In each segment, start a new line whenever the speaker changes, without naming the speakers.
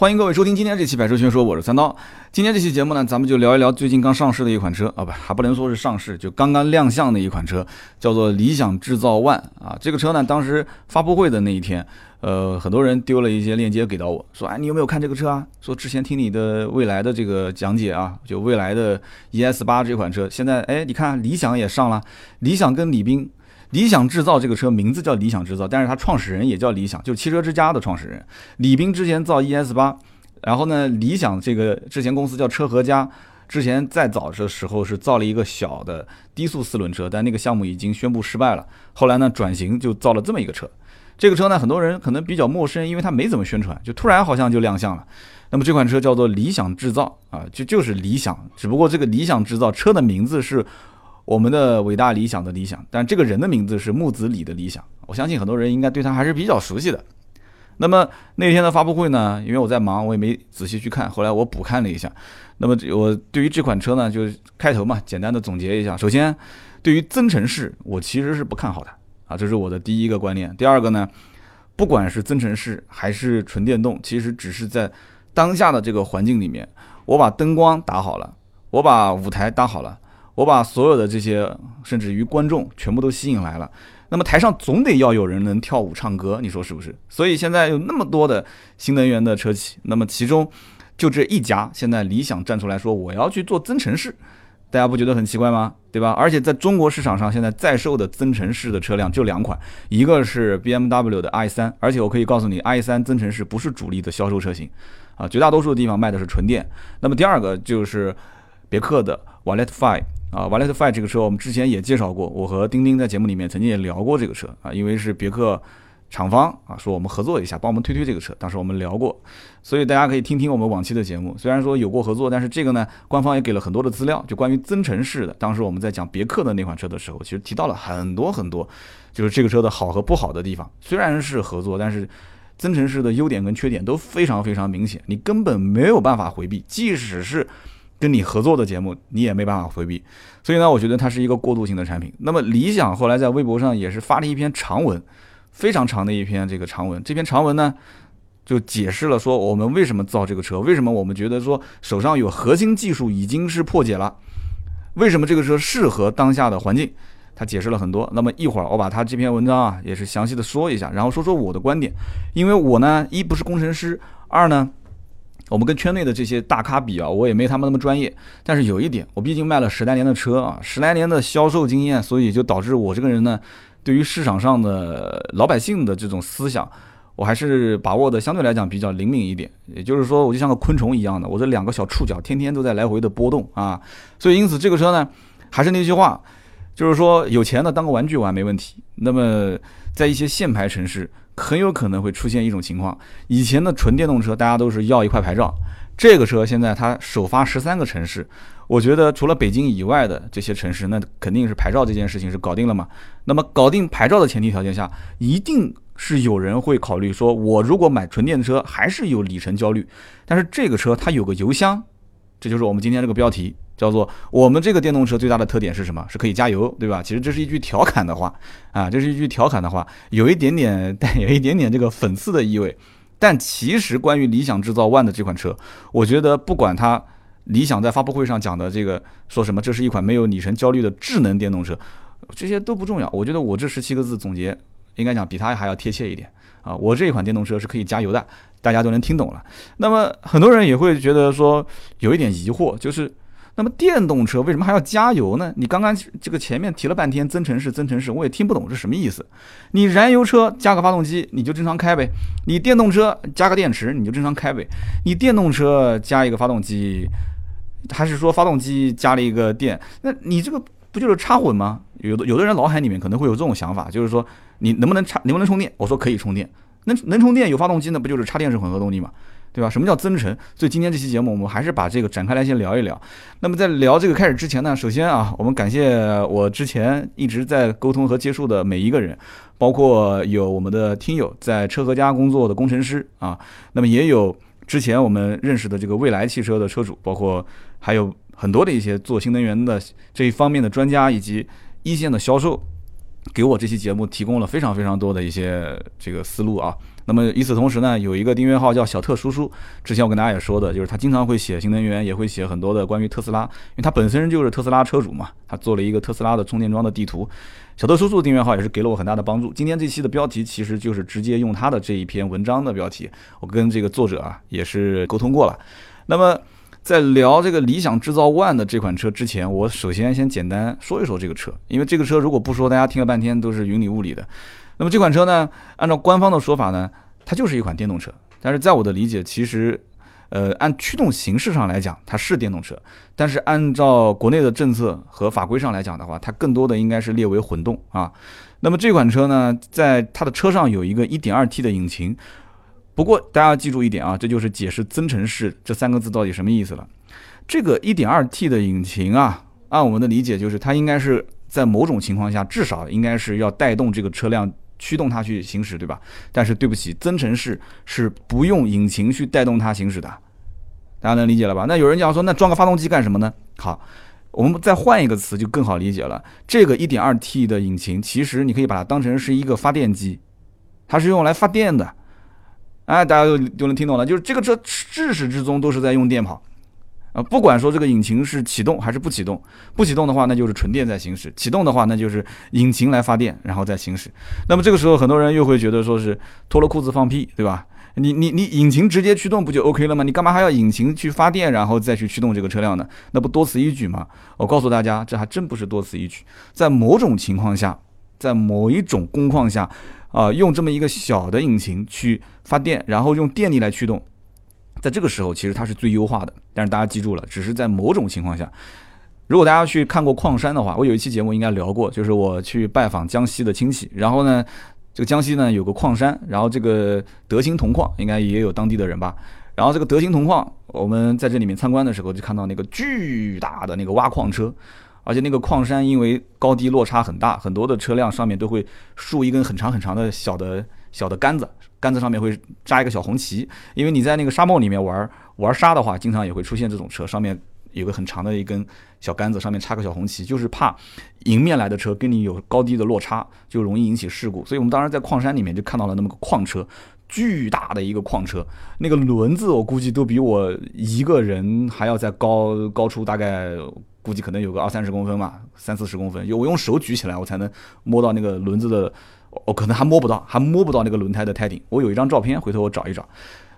欢迎各位收听今天这期百车全说，我是三刀。今天这期节目呢，咱们就聊一聊最近刚上市的一款车啊，不，还不能说是上市，就刚刚亮相的一款车，叫做理想制造 ONE 啊。这个车呢，当时发布会的那一天，呃，很多人丢了一些链接给到我，说，哎，你有没有看这个车啊？说之前听你的未来的这个讲解啊，就未来的 ES 八这款车，现在，哎，你看理想也上了，理想跟李斌。理想制造这个车名字叫理想制造，但是它创始人也叫理想，就是汽车之家的创始人李斌之前造 ES 八，然后呢，理想这个之前公司叫车和家，之前再早的时候是造了一个小的低速四轮车，但那个项目已经宣布失败了。后来呢，转型就造了这么一个车。这个车呢，很多人可能比较陌生，因为它没怎么宣传，就突然好像就亮相了。那么这款车叫做理想制造啊，就就是理想，只不过这个理想制造车的名字是。我们的伟大理想的理想，但这个人的名字是木子李的理想，我相信很多人应该对他还是比较熟悉的。那么那天的发布会呢，因为我在忙，我也没仔细去看，后来我补看了一下。那么我对于这款车呢，就开头嘛，简单的总结一下。首先，对于增程式，我其实是不看好的啊，这是我的第一个观念。第二个呢，不管是增程式还是纯电动，其实只是在当下的这个环境里面，我把灯光打好了，我把舞台搭好了。我把所有的这些，甚至于观众全部都吸引来了。那么台上总得要有人能跳舞唱歌，你说是不是？所以现在有那么多的新能源的车企，那么其中就这一家，现在理想站出来说我要去做增程式，大家不觉得很奇怪吗？对吧？而且在中国市场上，现在在售的增程式的车辆就两款，一个是 BMW 的 i3，而且我可以告诉你，i3 增程式不是主力的销售车型，啊，绝大多数的地方卖的是纯电。那么第二个就是别克的 Wallet Five。啊，Valet Five 这个车我们之前也介绍过，我和丁丁在节目里面曾经也聊过这个车啊，因为是别克厂方啊说我们合作一下，帮我们推推这个车，当时我们聊过，所以大家可以听听我们往期的节目。虽然说有过合作，但是这个呢，官方也给了很多的资料，就关于增程式的。当时我们在讲别克的那款车的时候，其实提到了很多很多，就是这个车的好和不好的地方。虽然是合作，但是增程式的优点跟缺点都非常非常明显，你根本没有办法回避，即使是。跟你合作的节目，你也没办法回避，所以呢，我觉得它是一个过渡性的产品。那么理想后来在微博上也是发了一篇长文，非常长的一篇这个长文。这篇长文呢，就解释了说我们为什么造这个车，为什么我们觉得说手上有核心技术已经是破解了，为什么这个车适合当下的环境，他解释了很多。那么一会儿我把他这篇文章啊也是详细的说一下，然后说说我的观点，因为我呢一不是工程师，二呢。我们跟圈内的这些大咖比啊，我也没他们那么专业。但是有一点，我毕竟卖了十来年的车啊，十来年的销售经验，所以就导致我这个人呢，对于市场上的老百姓的这种思想，我还是把握的相对来讲比较灵敏一点。也就是说，我就像个昆虫一样的，我这两个小触角天天都在来回的波动啊。所以因此这个车呢，还是那句话，就是说有钱的当个玩具玩没问题。那么在一些限牌城市。很有可能会出现一种情况，以前的纯电动车大家都是要一块牌照，这个车现在它首发十三个城市，我觉得除了北京以外的这些城市，那肯定是牌照这件事情是搞定了嘛。那么搞定牌照的前提条件下，一定是有人会考虑说，我如果买纯电车还是有里程焦虑，但是这个车它有个油箱，这就是我们今天这个标题。叫做我们这个电动车最大的特点是什么？是可以加油，对吧？其实这是一句调侃的话啊，这是一句调侃的话，有一点点 带有一点点这个讽刺的意味。但其实关于理想制造 ONE 的这款车，我觉得不管它理想在发布会上讲的这个说什么，这是一款没有里程焦虑的智能电动车，这些都不重要。我觉得我这十七个字总结，应该讲比它还要贴切一点啊。我这一款电动车是可以加油的，大家都能听懂了。那么很多人也会觉得说有一点疑惑，就是。那么电动车为什么还要加油呢？你刚刚这个前面提了半天增程式，增程式，我也听不懂是什么意思。你燃油车加个发动机你就正常开呗，你电动车加个电池你就正常开呗。你电动车加一个发动机，还是说发动机加了一个电？那你这个不就是插混吗？有的有的人脑海里面可能会有这种想法，就是说你能不能插，能不能充电？我说可以充电，能能充电有发动机那不就是插电式混合动力吗？对吧？什么叫增程？所以今天这期节目，我们还是把这个展开来先聊一聊。那么在聊这个开始之前呢，首先啊，我们感谢我之前一直在沟通和接触的每一个人，包括有我们的听友在车和家工作的工程师啊，那么也有之前我们认识的这个蔚来汽车的车主，包括还有很多的一些做新能源的这一方面的专家以及一线的销售，给我这期节目提供了非常非常多的一些这个思路啊。那么与此同时呢，有一个订阅号叫小特叔叔，之前我跟大家也说的，就是他经常会写新能源，也会写很多的关于特斯拉，因为他本身就是特斯拉车主嘛，他做了一个特斯拉的充电桩的地图。小特叔叔订阅号也是给了我很大的帮助。今天这期的标题其实就是直接用他的这一篇文章的标题，我跟这个作者啊也是沟通过了。那么。在聊这个理想制造 ONE 的这款车之前，我首先先简单说一说这个车，因为这个车如果不说，大家听了半天都是云里雾里的。那么这款车呢，按照官方的说法呢，它就是一款电动车。但是在我的理解，其实，呃，按驱动形式上来讲，它是电动车。但是按照国内的政策和法规上来讲的话，它更多的应该是列为混动啊。那么这款车呢，在它的车上有一个 1.2T 的引擎。不过大家要记住一点啊，这就是解释增程式这三个字到底什么意思了。这个 1.2T 的引擎啊，按我们的理解就是它应该是在某种情况下至少应该是要带动这个车辆驱动它去行驶，对吧？但是对不起，增程式是不用引擎去带动它行驶的，大家能理解了吧？那有人讲说，那装个发动机干什么呢？好，我们再换一个词就更好理解了。这个 1.2T 的引擎其实你可以把它当成是一个发电机，它是用来发电的。哎，大家都都能听懂了，就是这个车至始至终都是在用电跑，啊，不管说这个引擎是启动还是不启动，不启动的话那就是纯电在行驶，启动的话那就是引擎来发电然后再行驶。那么这个时候很多人又会觉得说是脱了裤子放屁，对吧？你你你引擎直接驱动不就 OK 了吗？你干嘛还要引擎去发电然后再去驱动这个车辆呢？那不多此一举吗？我告诉大家，这还真不是多此一举，在某种情况下，在某一种工况下。啊，用这么一个小的引擎去发电，然后用电力来驱动，在这个时候其实它是最优化的。但是大家记住了，只是在某种情况下。如果大家去看过矿山的话，我有一期节目应该聊过，就是我去拜访江西的亲戚，然后呢，这个江西呢有个矿山，然后这个德兴铜矿应该也有当地的人吧。然后这个德兴铜矿，我们在这里面参观的时候就看到那个巨大的那个挖矿车。而且那个矿山因为高低落差很大，很多的车辆上面都会竖一根很长很长的小的小的杆子，杆子上面会扎一个小红旗。因为你在那个沙漠里面玩玩沙的话，经常也会出现这种车，上面有个很长的一根小杆子，上面插个小红旗，就是怕迎面来的车跟你有高低的落差，就容易引起事故。所以我们当时在矿山里面就看到了那么个矿车，巨大的一个矿车，那个轮子我估计都比我一个人还要再高高出大概。估计可能有个二三十公分吧，三四十公分，我用手举起来，我才能摸到那个轮子的，我可能还摸不到，还摸不到那个轮胎的胎顶。我有一张照片，回头我找一找。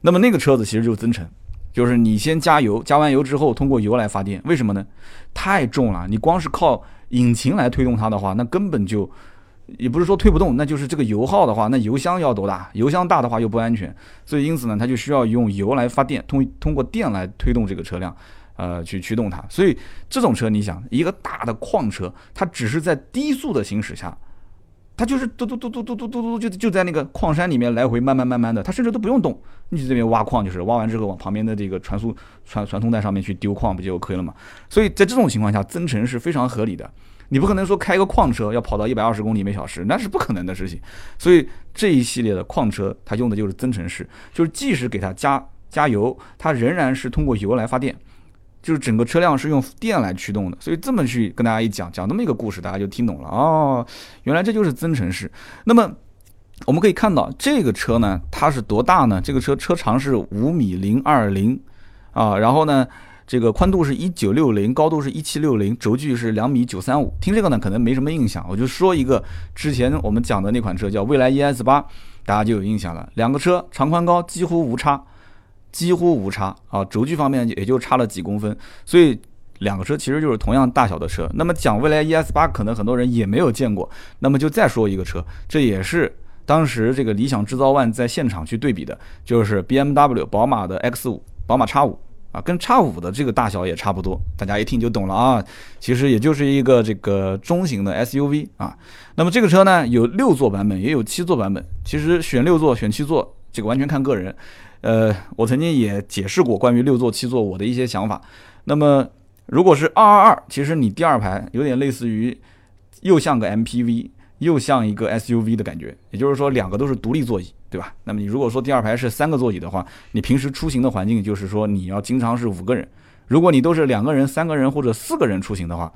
那么那个车子其实就是增程，就是你先加油，加完油之后通过油来发电。为什么呢？太重了，你光是靠引擎来推动它的话，那根本就也不是说推不动，那就是这个油耗的话，那油箱要多大？油箱大的话又不安全，所以因此呢，它就需要用油来发电，通通过电来推动这个车辆。呃，去驱动它，所以这种车，你想一个大的矿车，它只是在低速的行驶下，它就是嘟嘟嘟嘟嘟嘟嘟嘟，就就在那个矿山里面来回慢慢慢慢的，它甚至都不用动，你去这边挖矿就是挖完之后往旁边的这个传输传传送带上面去丢矿，不就 OK 了吗？所以在这种情况下，增程是非常合理的。你不可能说开个矿车要跑到一百二十公里每小时，那是不可能的事情。所以这一系列的矿车，它用的就是增程式，就是即使给它加加油，它仍然是通过油来发电。就是整个车辆是用电来驱动的，所以这么去跟大家一讲，讲那么一个故事，大家就听懂了哦。原来这就是增程式。那么我们可以看到这个车呢，它是多大呢？这个车车长是五米零二零啊，然后呢，这个宽度是一九六零，高度是一七六零，轴距是两米九三五。听这个呢，可能没什么印象，我就说一个之前我们讲的那款车叫蔚来 ES 八，大家就有印象了。两个车长宽高几乎无差。几乎无差啊，轴距方面也就差了几公分，所以两个车其实就是同样大小的车。那么讲未来 ES 八，可能很多人也没有见过。那么就再说一个车，这也是当时这个理想制造 ONE 在现场去对比的，就是 BMW 宝马的 X 五，宝马 X 五啊，跟 X 五的这个大小也差不多。大家一听就懂了啊，其实也就是一个这个中型的 SUV 啊。那么这个车呢，有六座版本，也有七座版本。其实选六座选七座，这个完全看个人。呃，我曾经也解释过关于六座七座我的一些想法。那么，如果是二二二，其实你第二排有点类似于，又像个 MPV，又像一个 SUV 的感觉。也就是说，两个都是独立座椅，对吧？那么你如果说第二排是三个座椅的话，你平时出行的环境就是说你要经常是五个人。如果你都是两个人、三个人或者四个人出行的话，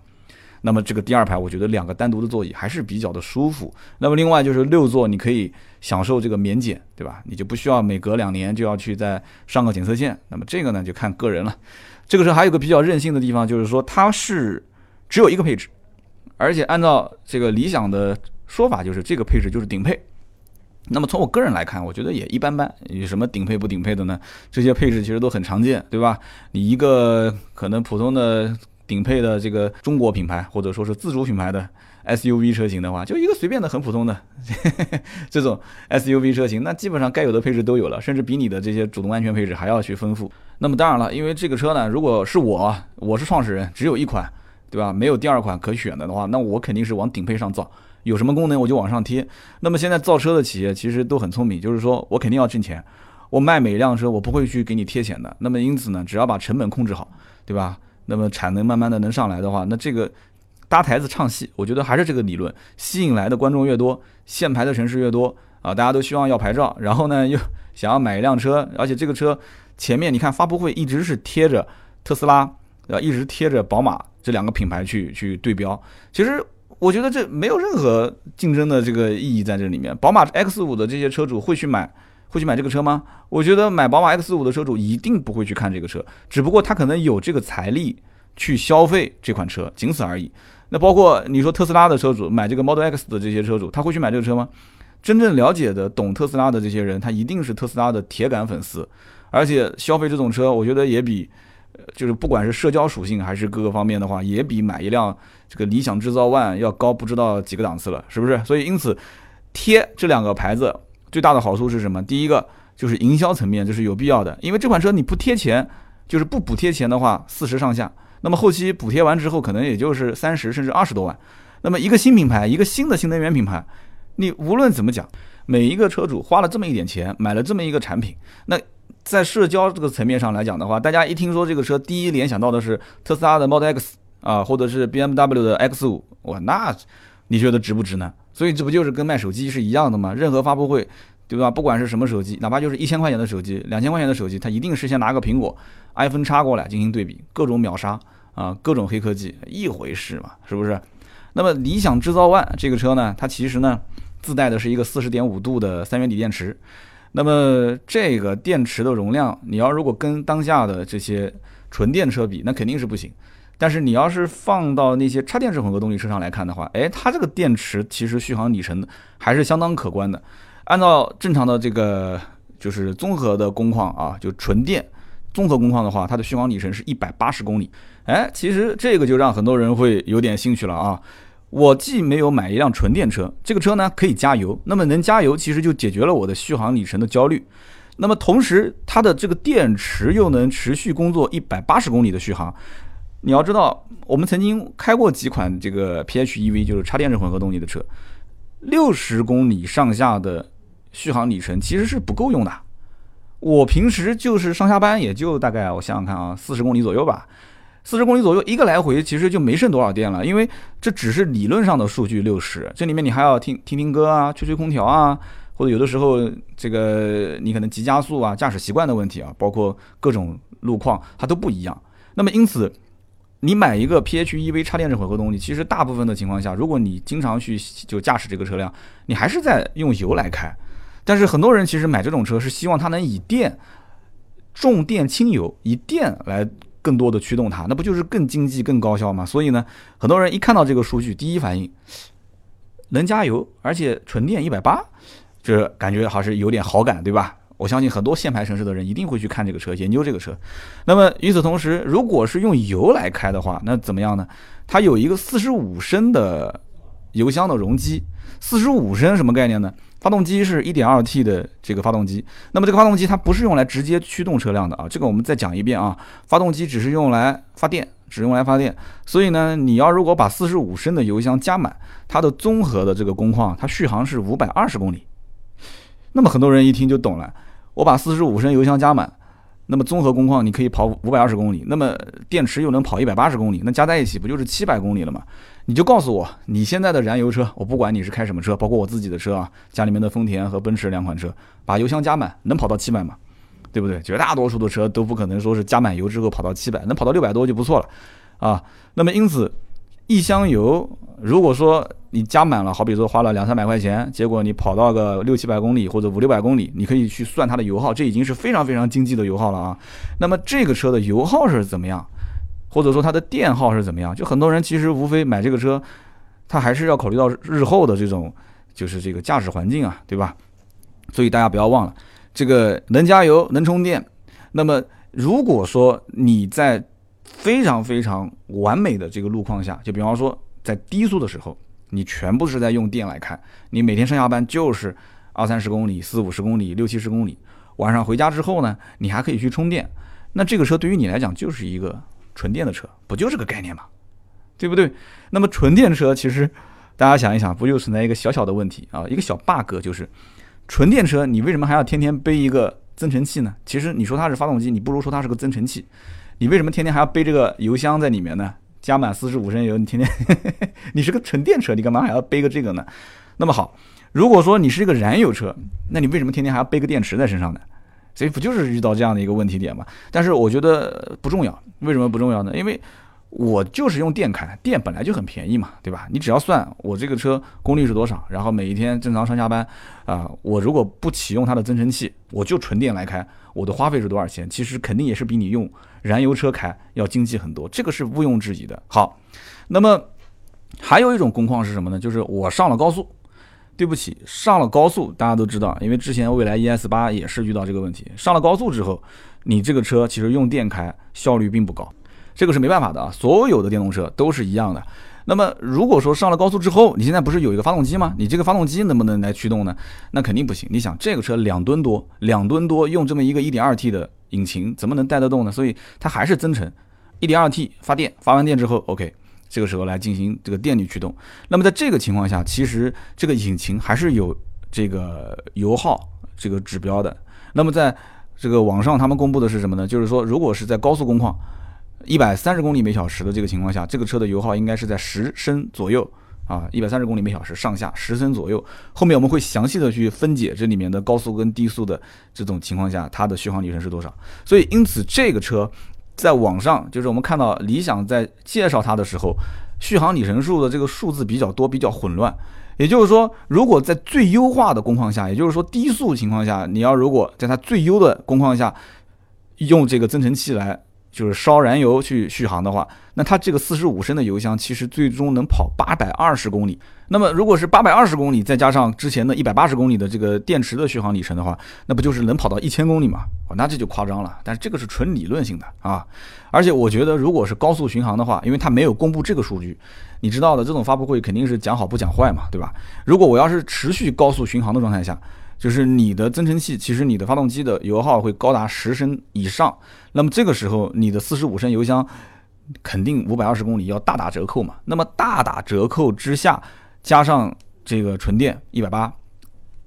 那么这个第二排，我觉得两个单独的座椅还是比较的舒服。那么另外就是六座，你可以享受这个免检，对吧？你就不需要每隔两年就要去再上个检测线。那么这个呢，就看个人了。这个车还有个比较任性的地方，就是说它是只有一个配置，而且按照这个理想的说法，就是这个配置就是顶配。那么从我个人来看，我觉得也一般般。有什么顶配不顶配的呢？这些配置其实都很常见，对吧？你一个可能普通的。顶配的这个中国品牌或者说是自主品牌的 SUV 车型的话，就一个随便的很普通的 这种 SUV 车型，那基本上该有的配置都有了，甚至比你的这些主动安全配置还要去丰富。那么当然了，因为这个车呢，如果是我，我是创始人，只有一款，对吧？没有第二款可选的的话，那我肯定是往顶配上造，有什么功能我就往上贴。那么现在造车的企业其实都很聪明，就是说我肯定要挣钱，我卖每一辆车我不会去给你贴钱的。那么因此呢，只要把成本控制好，对吧？那么产能慢慢的能上来的话，那这个搭台子唱戏，我觉得还是这个理论，吸引来的观众越多，限牌的城市越多啊，大家都希望要牌照，然后呢又 想要买一辆车，而且这个车前面你看发布会一直是贴着特斯拉，对吧？一直贴着宝马这两个品牌去去对标，其实我觉得这没有任何竞争的这个意义在这里面。宝马 X 五的这些车主会去买。会去买这个车吗？我觉得买宝马 X 五的车主一定不会去看这个车，只不过他可能有这个财力去消费这款车，仅此而已。那包括你说特斯拉的车主买这个 Model X 的这些车主，他会去买这个车吗？真正了解的、懂特斯拉的这些人，他一定是特斯拉的铁杆粉丝，而且消费这种车，我觉得也比，就是不管是社交属性还是各个方面的话，也比买一辆这个理想制造 ONE 要高不知道几个档次了，是不是？所以因此贴这两个牌子。最大的好处是什么？第一个就是营销层面，这是有必要的，因为这款车你不贴钱，就是不补贴钱的话，四十上下，那么后期补贴完之后，可能也就是三十甚至二十多万。那么一个新品牌，一个新的新能源品牌，你无论怎么讲，每一个车主花了这么一点钱买了这么一个产品，那在社交这个层面上来讲的话，大家一听说这个车，第一联想到的是特斯拉的 Model X 啊，或者是 BMW 的 X 五，哇，那你觉得值不值呢？所以这不就是跟卖手机是一样的吗？任何发布会，对吧？不管是什么手机，哪怕就是一千块钱的手机、两千块钱的手机，它一定是先拿个苹果 iPhone 插过来进行对比，各种秒杀啊，各种黑科技一回事嘛，是不是？那么理想制造 ONE 这个车呢，它其实呢自带的是一个四十点五度的三元锂电池，那么这个电池的容量，你要如果跟当下的这些纯电车比，那肯定是不行。但是你要是放到那些插电式混合动力车上来看的话，哎，它这个电池其实续航里程还是相当可观的。按照正常的这个就是综合的工况啊，就纯电综合工况的话，它的续航里程是一百八十公里。哎，其实这个就让很多人会有点兴趣了啊。我既没有买一辆纯电车，这个车呢可以加油，那么能加油其实就解决了我的续航里程的焦虑。那么同时它的这个电池又能持续工作一百八十公里的续航。你要知道，我们曾经开过几款这个 PHEV，就是插电式混合动力的车，六十公里上下的续航里程其实是不够用的。我平时就是上下班，也就大概我想想看啊，四十公里左右吧。四十公里左右一个来回，其实就没剩多少电了，因为这只是理论上的数据六十，这里面你还要听听听歌啊，吹吹空调啊，或者有的时候这个你可能急加速啊，驾驶习惯的问题啊，包括各种路况它都不一样。那么因此。你买一个 PHEV 插电式混合动力，其实大部分的情况下，如果你经常去就驾驶这个车辆，你还是在用油来开。但是很多人其实买这种车是希望它能以电重电轻油，以电来更多的驱动它，那不就是更经济更高效吗？所以呢，很多人一看到这个数据，第一反应能加油，而且纯电一百八，这感觉还是有点好感，对吧？我相信很多限牌城市的人一定会去看这个车，研究这个车。那么与此同时，如果是用油来开的话，那怎么样呢？它有一个四十五升的油箱的容积。四十五升什么概念呢？发动机是一点二 T 的这个发动机。那么这个发动机它不是用来直接驱动车辆的啊。这个我们再讲一遍啊。发动机只是用来发电，只用来发电。所以呢，你要如果把四十五升的油箱加满，它的综合的这个工况，它续航是五百二十公里。那么很多人一听就懂了。我把四十五升油箱加满，那么综合工况你可以跑五百二十公里，那么电池又能跑一百八十公里，那加在一起不就是七百公里了吗？你就告诉我，你现在的燃油车，我不管你是开什么车，包括我自己的车啊，家里面的丰田和奔驰两款车，把油箱加满能跑到七百吗？对不对？绝大多数的车都不可能说是加满油之后跑到七百，能跑到六百多就不错了啊。那么因此，一箱油，如果说你加满了，好比说花了两三百块钱，结果你跑到个六七百公里或者五六百公里，你可以去算它的油耗，这已经是非常非常经济的油耗了啊。那么这个车的油耗是怎么样，或者说它的电耗是怎么样？就很多人其实无非买这个车，他还是要考虑到日后的这种就是这个驾驶环境啊，对吧？所以大家不要忘了，这个能加油能充电。那么如果说你在非常非常完美的这个路况下，就比方说在低速的时候。你全部是在用电来开，你每天上下班就是二三十公里、四五十公里、六七十公里，晚上回家之后呢，你还可以去充电。那这个车对于你来讲就是一个纯电的车，不就这个概念吗？对不对？那么纯电车其实大家想一想，不就存在一个小小的问题啊？一个小 bug 就是纯电车你为什么还要天天背一个增程器呢？其实你说它是发动机，你不如说它是个增程器。你为什么天天还要背这个油箱在里面呢？加满四十五升油，你天天，你是个纯电车，你干嘛还要背个这个呢？那么好，如果说你是一个燃油车，那你为什么天天还要背个电池在身上呢？所以不就是遇到这样的一个问题点吗？但是我觉得不重要，为什么不重要呢？因为我就是用电开，电本来就很便宜嘛，对吧？你只要算我这个车功率是多少，然后每一天正常上下班啊，我如果不启用它的增程器，我就纯电来开，我的花费是多少钱？其实肯定也是比你用。燃油车开要经济很多，这个是毋庸置疑的。好，那么还有一种工况是什么呢？就是我上了高速，对不起，上了高速，大家都知道，因为之前蔚来 ES 八也是遇到这个问题。上了高速之后，你这个车其实用电开效率并不高，这个是没办法的啊。所有的电动车都是一样的。那么如果说上了高速之后，你现在不是有一个发动机吗？你这个发动机能不能来驱动呢？那肯定不行。你想这个车两吨多，两吨多用这么一个 1.2T 的。引擎怎么能带得动呢？所以它还是增程，1.2T 发电，发完电之后，OK，这个时候来进行这个电力驱动。那么在这个情况下，其实这个引擎还是有这个油耗这个指标的。那么在这个网上他们公布的是什么呢？就是说，如果是在高速工况，一百三十公里每小时的这个情况下，这个车的油耗应该是在十升左右。啊，一百三十公里每小时上下十升左右。后面我们会详细的去分解这里面的高速跟低速的这种情况下，它的续航里程是多少。所以，因此这个车在网上，就是我们看到理想在介绍它的时候，续航里程数的这个数字比较多，比较混乱。也就是说，如果在最优化的工况下，也就是说低速情况下，你要如果在它最优的工况下用这个增程器来。就是烧燃油去续航的话，那它这个四十五升的油箱其实最终能跑八百二十公里。那么如果是八百二十公里，再加上之前的一百八十公里的这个电池的续航里程的话，那不就是能跑到一千公里吗？那这就夸张了。但是这个是纯理论性的啊。而且我觉得，如果是高速巡航的话，因为它没有公布这个数据，你知道的，这种发布会肯定是讲好不讲坏嘛，对吧？如果我要是持续高速巡航的状态下，就是你的增程器，其实你的发动机的油耗会高达十升以上。那么这个时候，你的四十五升油箱肯定五百二十公里要大打折扣嘛？那么大打折扣之下，加上这个纯电一百八，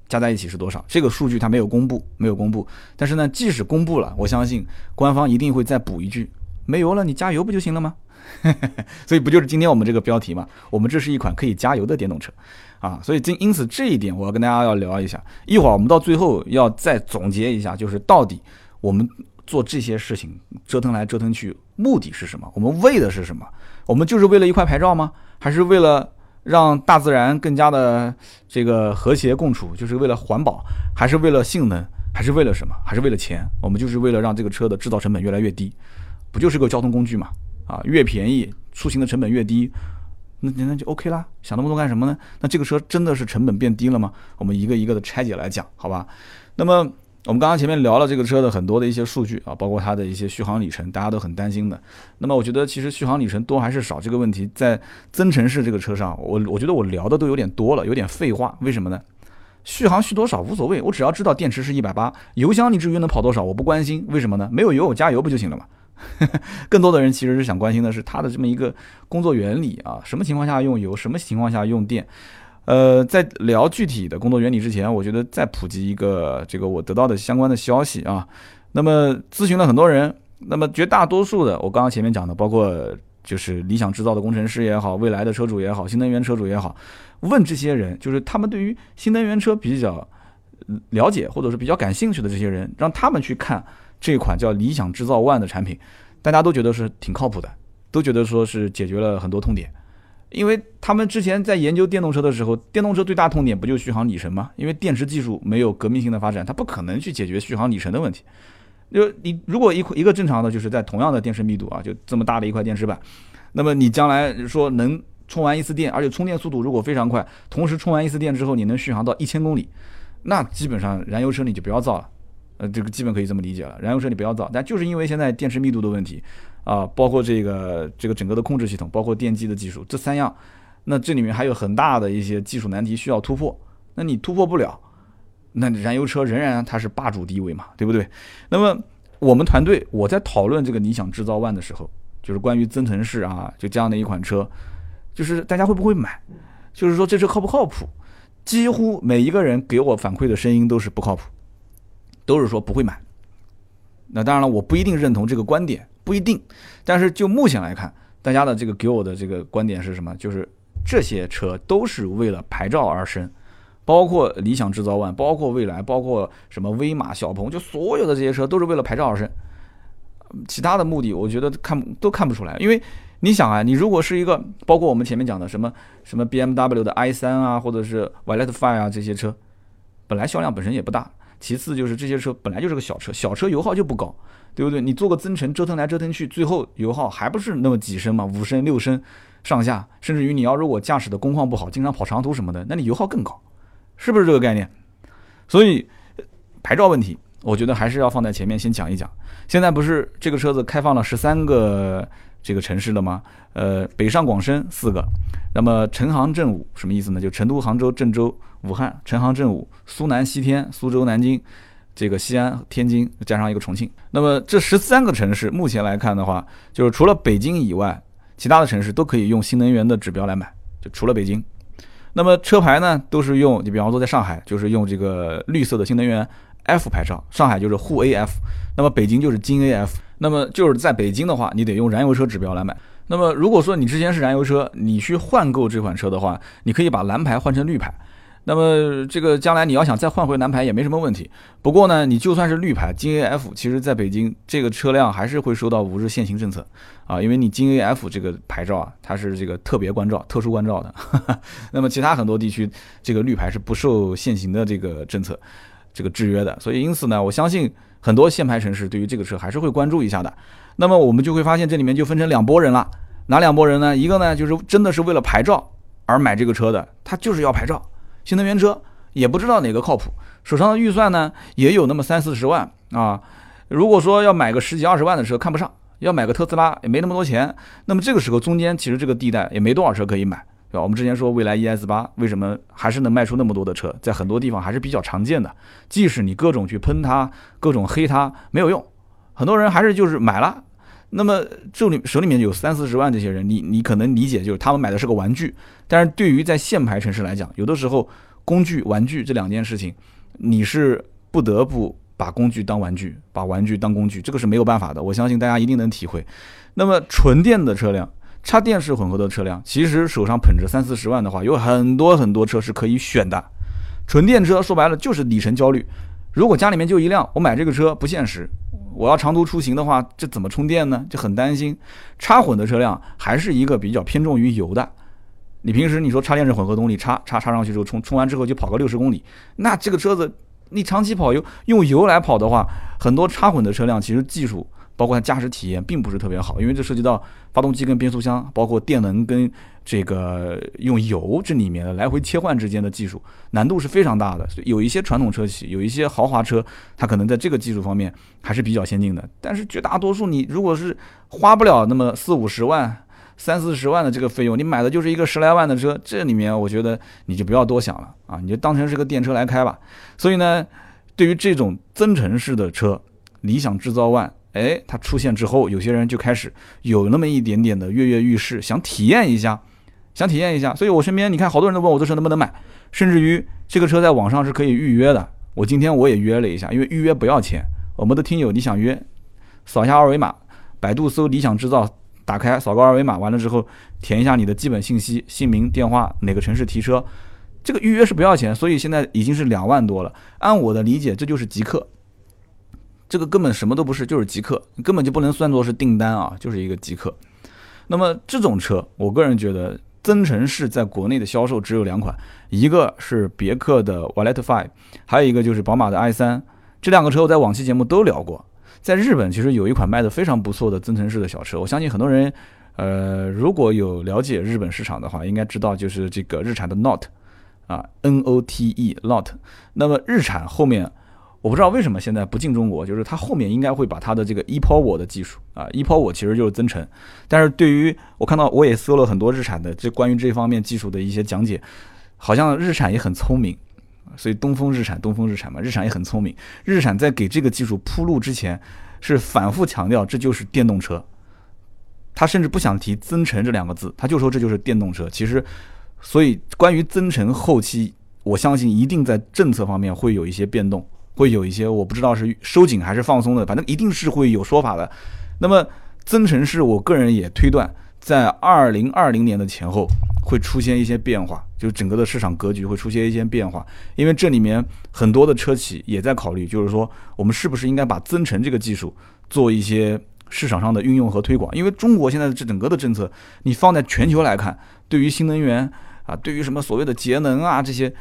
加在一起是多少？这个数据它没有公布，没有公布。但是呢，即使公布了，我相信官方一定会再补一句：没油了，你加油不就行了吗？所以不就是今天我们这个标题嘛？我们这是一款可以加油的电动车。啊，所以因因此这一点，我要跟大家要聊一下。一会儿我们到最后要再总结一下，就是到底我们做这些事情折腾来折腾去，目的是什么？我们为的是什么？我们就是为了一块牌照吗？还是为了让大自然更加的这个和谐共处？就是为了环保？还是为了性能？还是为了什么？还是为了钱？我们就是为了让这个车的制造成本越来越低，不就是个交通工具嘛？啊，越便宜，出行的成本越低。那那就 OK 啦，想那么多干什么呢？那这个车真的是成本变低了吗？我们一个一个的拆解来讲，好吧？那么我们刚刚前面聊了这个车的很多的一些数据啊，包括它的一些续航里程，大家都很担心的。那么我觉得其实续航里程多还是少这个问题，在增程式这个车上，我我觉得我聊的都有点多了，有点废话。为什么呢？续航续多少无所谓，我只要知道电池是一百八，油箱你至于能跑多少，我不关心。为什么呢？没有油我加油不就行了吗？更多的人其实是想关心的是它的这么一个工作原理啊，什么情况下用油，什么情况下用电？呃，在聊具体的工作原理之前，我觉得再普及一个这个我得到的相关的消息啊。那么咨询了很多人，那么绝大多数的，我刚刚前面讲的，包括就是理想制造的工程师也好，未来的车主也好，新能源车主也好，问这些人，就是他们对于新能源车比较了解或者是比较感兴趣的这些人，让他们去看。这款叫理想制造 ONE 的产品，大家都觉得是挺靠谱的，都觉得说是解决了很多痛点。因为他们之前在研究电动车的时候，电动车最大痛点不就续航里程吗？因为电池技术没有革命性的发展，它不可能去解决续航里程的问题。就你如果一一个正常的，就是在同样的电池密度啊，就这么大的一块电池板，那么你将来说能充完一次电，而且充电速度如果非常快，同时充完一次电之后你能续航到一千公里，那基本上燃油车你就不要造了。呃，这个基本可以这么理解了，燃油车你不要造，但就是因为现在电池密度的问题啊，包括这个这个整个的控制系统，包括电机的技术，这三样，那这里面还有很大的一些技术难题需要突破，那你突破不了。那燃油车仍然它是霸主地位嘛，对不对？那么我们团队我在讨论这个理想制造 ONE 的时候，就是关于增程式啊，就这样的一款车，就是大家会不会买？就是说这车靠不靠谱？几乎每一个人给我反馈的声音都是不靠谱，都是说不会买。那当然了，我不一定认同这个观点，不一定。但是就目前来看，大家的这个给我的这个观点是什么？就是这些车都是为了牌照而生。包括理想制造 ONE，包括蔚来，包括什么威马、小鹏，就所有的这些车都是为了牌照而生，其他的目的我觉得看都看不出来。因为你想啊，你如果是一个，包括我们前面讲的什么什么 BMW 的 i3 啊，或者是 Violet Five 啊这些车，本来销量本身也不大，其次就是这些车本来就是个小车，小车油耗就不高，对不对？你做个增程折腾来折腾去，最后油耗还不是那么几升嘛，五升六升上下，甚至于你要如果驾驶的工况不好，经常跑长途什么的，那你油耗更高。是不是这个概念？所以牌照问题，我觉得还是要放在前面先讲一讲。现在不是这个车子开放了十三个这个城市了吗？呃，北上广深四个，那么成杭正武什么意思呢？就成都、杭州、郑州、武汉，成杭正武，苏南西天、苏州、南京，这个西安、天津加上一个重庆。那么这十三个城市目前来看的话，就是除了北京以外，其他的城市都可以用新能源的指标来买，就除了北京。那么车牌呢，都是用你比方说在上海，就是用这个绿色的新能源 F 牌照，上海就是沪 AF，那么北京就是京 AF。那么就是在北京的话，你得用燃油车指标来买。那么如果说你之前是燃油车，你去换购这款车的话，你可以把蓝牌换成绿牌。那么这个将来你要想再换回蓝牌也没什么问题。不过呢，你就算是绿牌京 A F，其实在北京这个车辆还是会受到五日限行政策啊，因为你京 A F 这个牌照啊，它是这个特别关照、特殊关照的。那么其他很多地区这个绿牌是不受限行的这个政策这个制约的。所以因此呢，我相信很多限牌城市对于这个车还是会关注一下的。那么我们就会发现这里面就分成两拨人了，哪两拨人呢？一个呢就是真的是为了牌照而买这个车的，他就是要牌照。新能源车也不知道哪个靠谱，手上的预算呢也有那么三四十万啊。如果说要买个十几二十万的车看不上，要买个特斯拉也没那么多钱。那么这个时候中间其实这个地带也没多少车可以买，对吧？我们之前说蔚来 ES 八为什么还是能卖出那么多的车，在很多地方还是比较常见的。即使你各种去喷它，各种黑它没有用，很多人还是就是买了。那么这里手里面有三四十万这些人，你你可能理解就是他们买的是个玩具。但是对于在限牌城市来讲，有的时候工具、玩具这两件事情，你是不得不把工具当玩具，把玩具当工具，这个是没有办法的。我相信大家一定能体会。那么纯电的车辆、插电式混合的车辆，其实手上捧着三四十万的话，有很多很多车是可以选的。纯电车说白了就是里程焦虑。如果家里面就一辆，我买这个车不现实。我要长途出行的话，这怎么充电呢？就很担心。插混的车辆还是一个比较偏重于油的。你平时你说插电式混合动力插插插上去之后充充完之后就跑个六十公里，那这个车子你长期跑油用油来跑的话，很多插混的车辆其实技术包括它驾驶体验并不是特别好，因为这涉及到发动机跟变速箱，包括电能跟这个用油这里面的来回切换之间的技术难度是非常大的。所以有一些传统车企，有一些豪华车，它可能在这个技术方面还是比较先进的，但是绝大多数你如果是花不了那么四五十万。三四十万的这个费用，你买的就是一个十来万的车，这里面我觉得你就不要多想了啊，你就当成是个电车来开吧。所以呢，对于这种增程式的车，理想制造 ONE，哎，它出现之后，有些人就开始有那么一点点的跃跃欲试，想体验一下，想体验一下。所以我身边你看，好多人都问我这车能不能买，甚至于这个车在网上是可以预约的。我今天我也约了一下，因为预约不要钱。我们的听友你想约，扫一下二维码，百度搜理想制造。打开扫个二维码，完了之后填一下你的基本信息，姓名、电话，哪个城市提车，这个预约是不要钱，所以现在已经是两万多了。按我的理解，这就是极客，这个根本什么都不是，就是即刻，根本就不能算作是订单啊，就是一个即刻。那么这种车，我个人觉得增程式在国内的销售只有两款，一个是别克的 Valet Five，还有一个就是宝马的 i 三。这两个车我在往期节目都聊过。在日本其实有一款卖的非常不错的增程式的小车，我相信很多人，呃，如果有了解日本市场的话，应该知道就是这个日产的 Note，啊，N O T E Note。那么日产后面。我不知道为什么现在不进中国，就是它后面应该会把它的这个 ePower 的技术啊，ePower 其实就是增程，但是对于我看到我也搜了很多日产的这关于这方面技术的一些讲解，好像日产也很聪明，所以东风日产，东风日产嘛，日产也很聪明，日产在给这个技术铺路之前是反复强调这就是电动车，他甚至不想提增程这两个字，他就说这就是电动车。其实，所以关于增程后期，我相信一定在政策方面会有一些变动。会有一些我不知道是收紧还是放松的，反正一定是会有说法的。那么增程式，我个人也推断，在二零二零年的前后会出现一些变化，就是整个的市场格局会出现一些变化。因为这里面很多的车企也在考虑，就是说我们是不是应该把增程这个技术做一些市场上的运用和推广。因为中国现在这整个的政策，你放在全球来看，对于新能源啊，对于什么所谓的节能啊这些。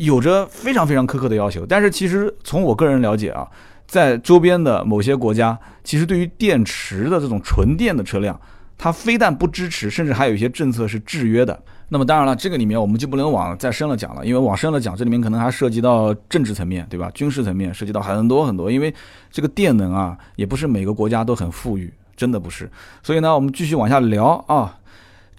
有着非常非常苛刻的要求，但是其实从我个人了解啊，在周边的某些国家，其实对于电池的这种纯电的车辆，它非但不支持，甚至还有一些政策是制约的。那么当然了，这个里面我们就不能往再深了讲了，因为往深了讲，这里面可能还涉及到政治层面，对吧？军事层面涉及到很多很多，因为这个电能啊，也不是每个国家都很富裕，真的不是。所以呢，我们继续往下聊啊。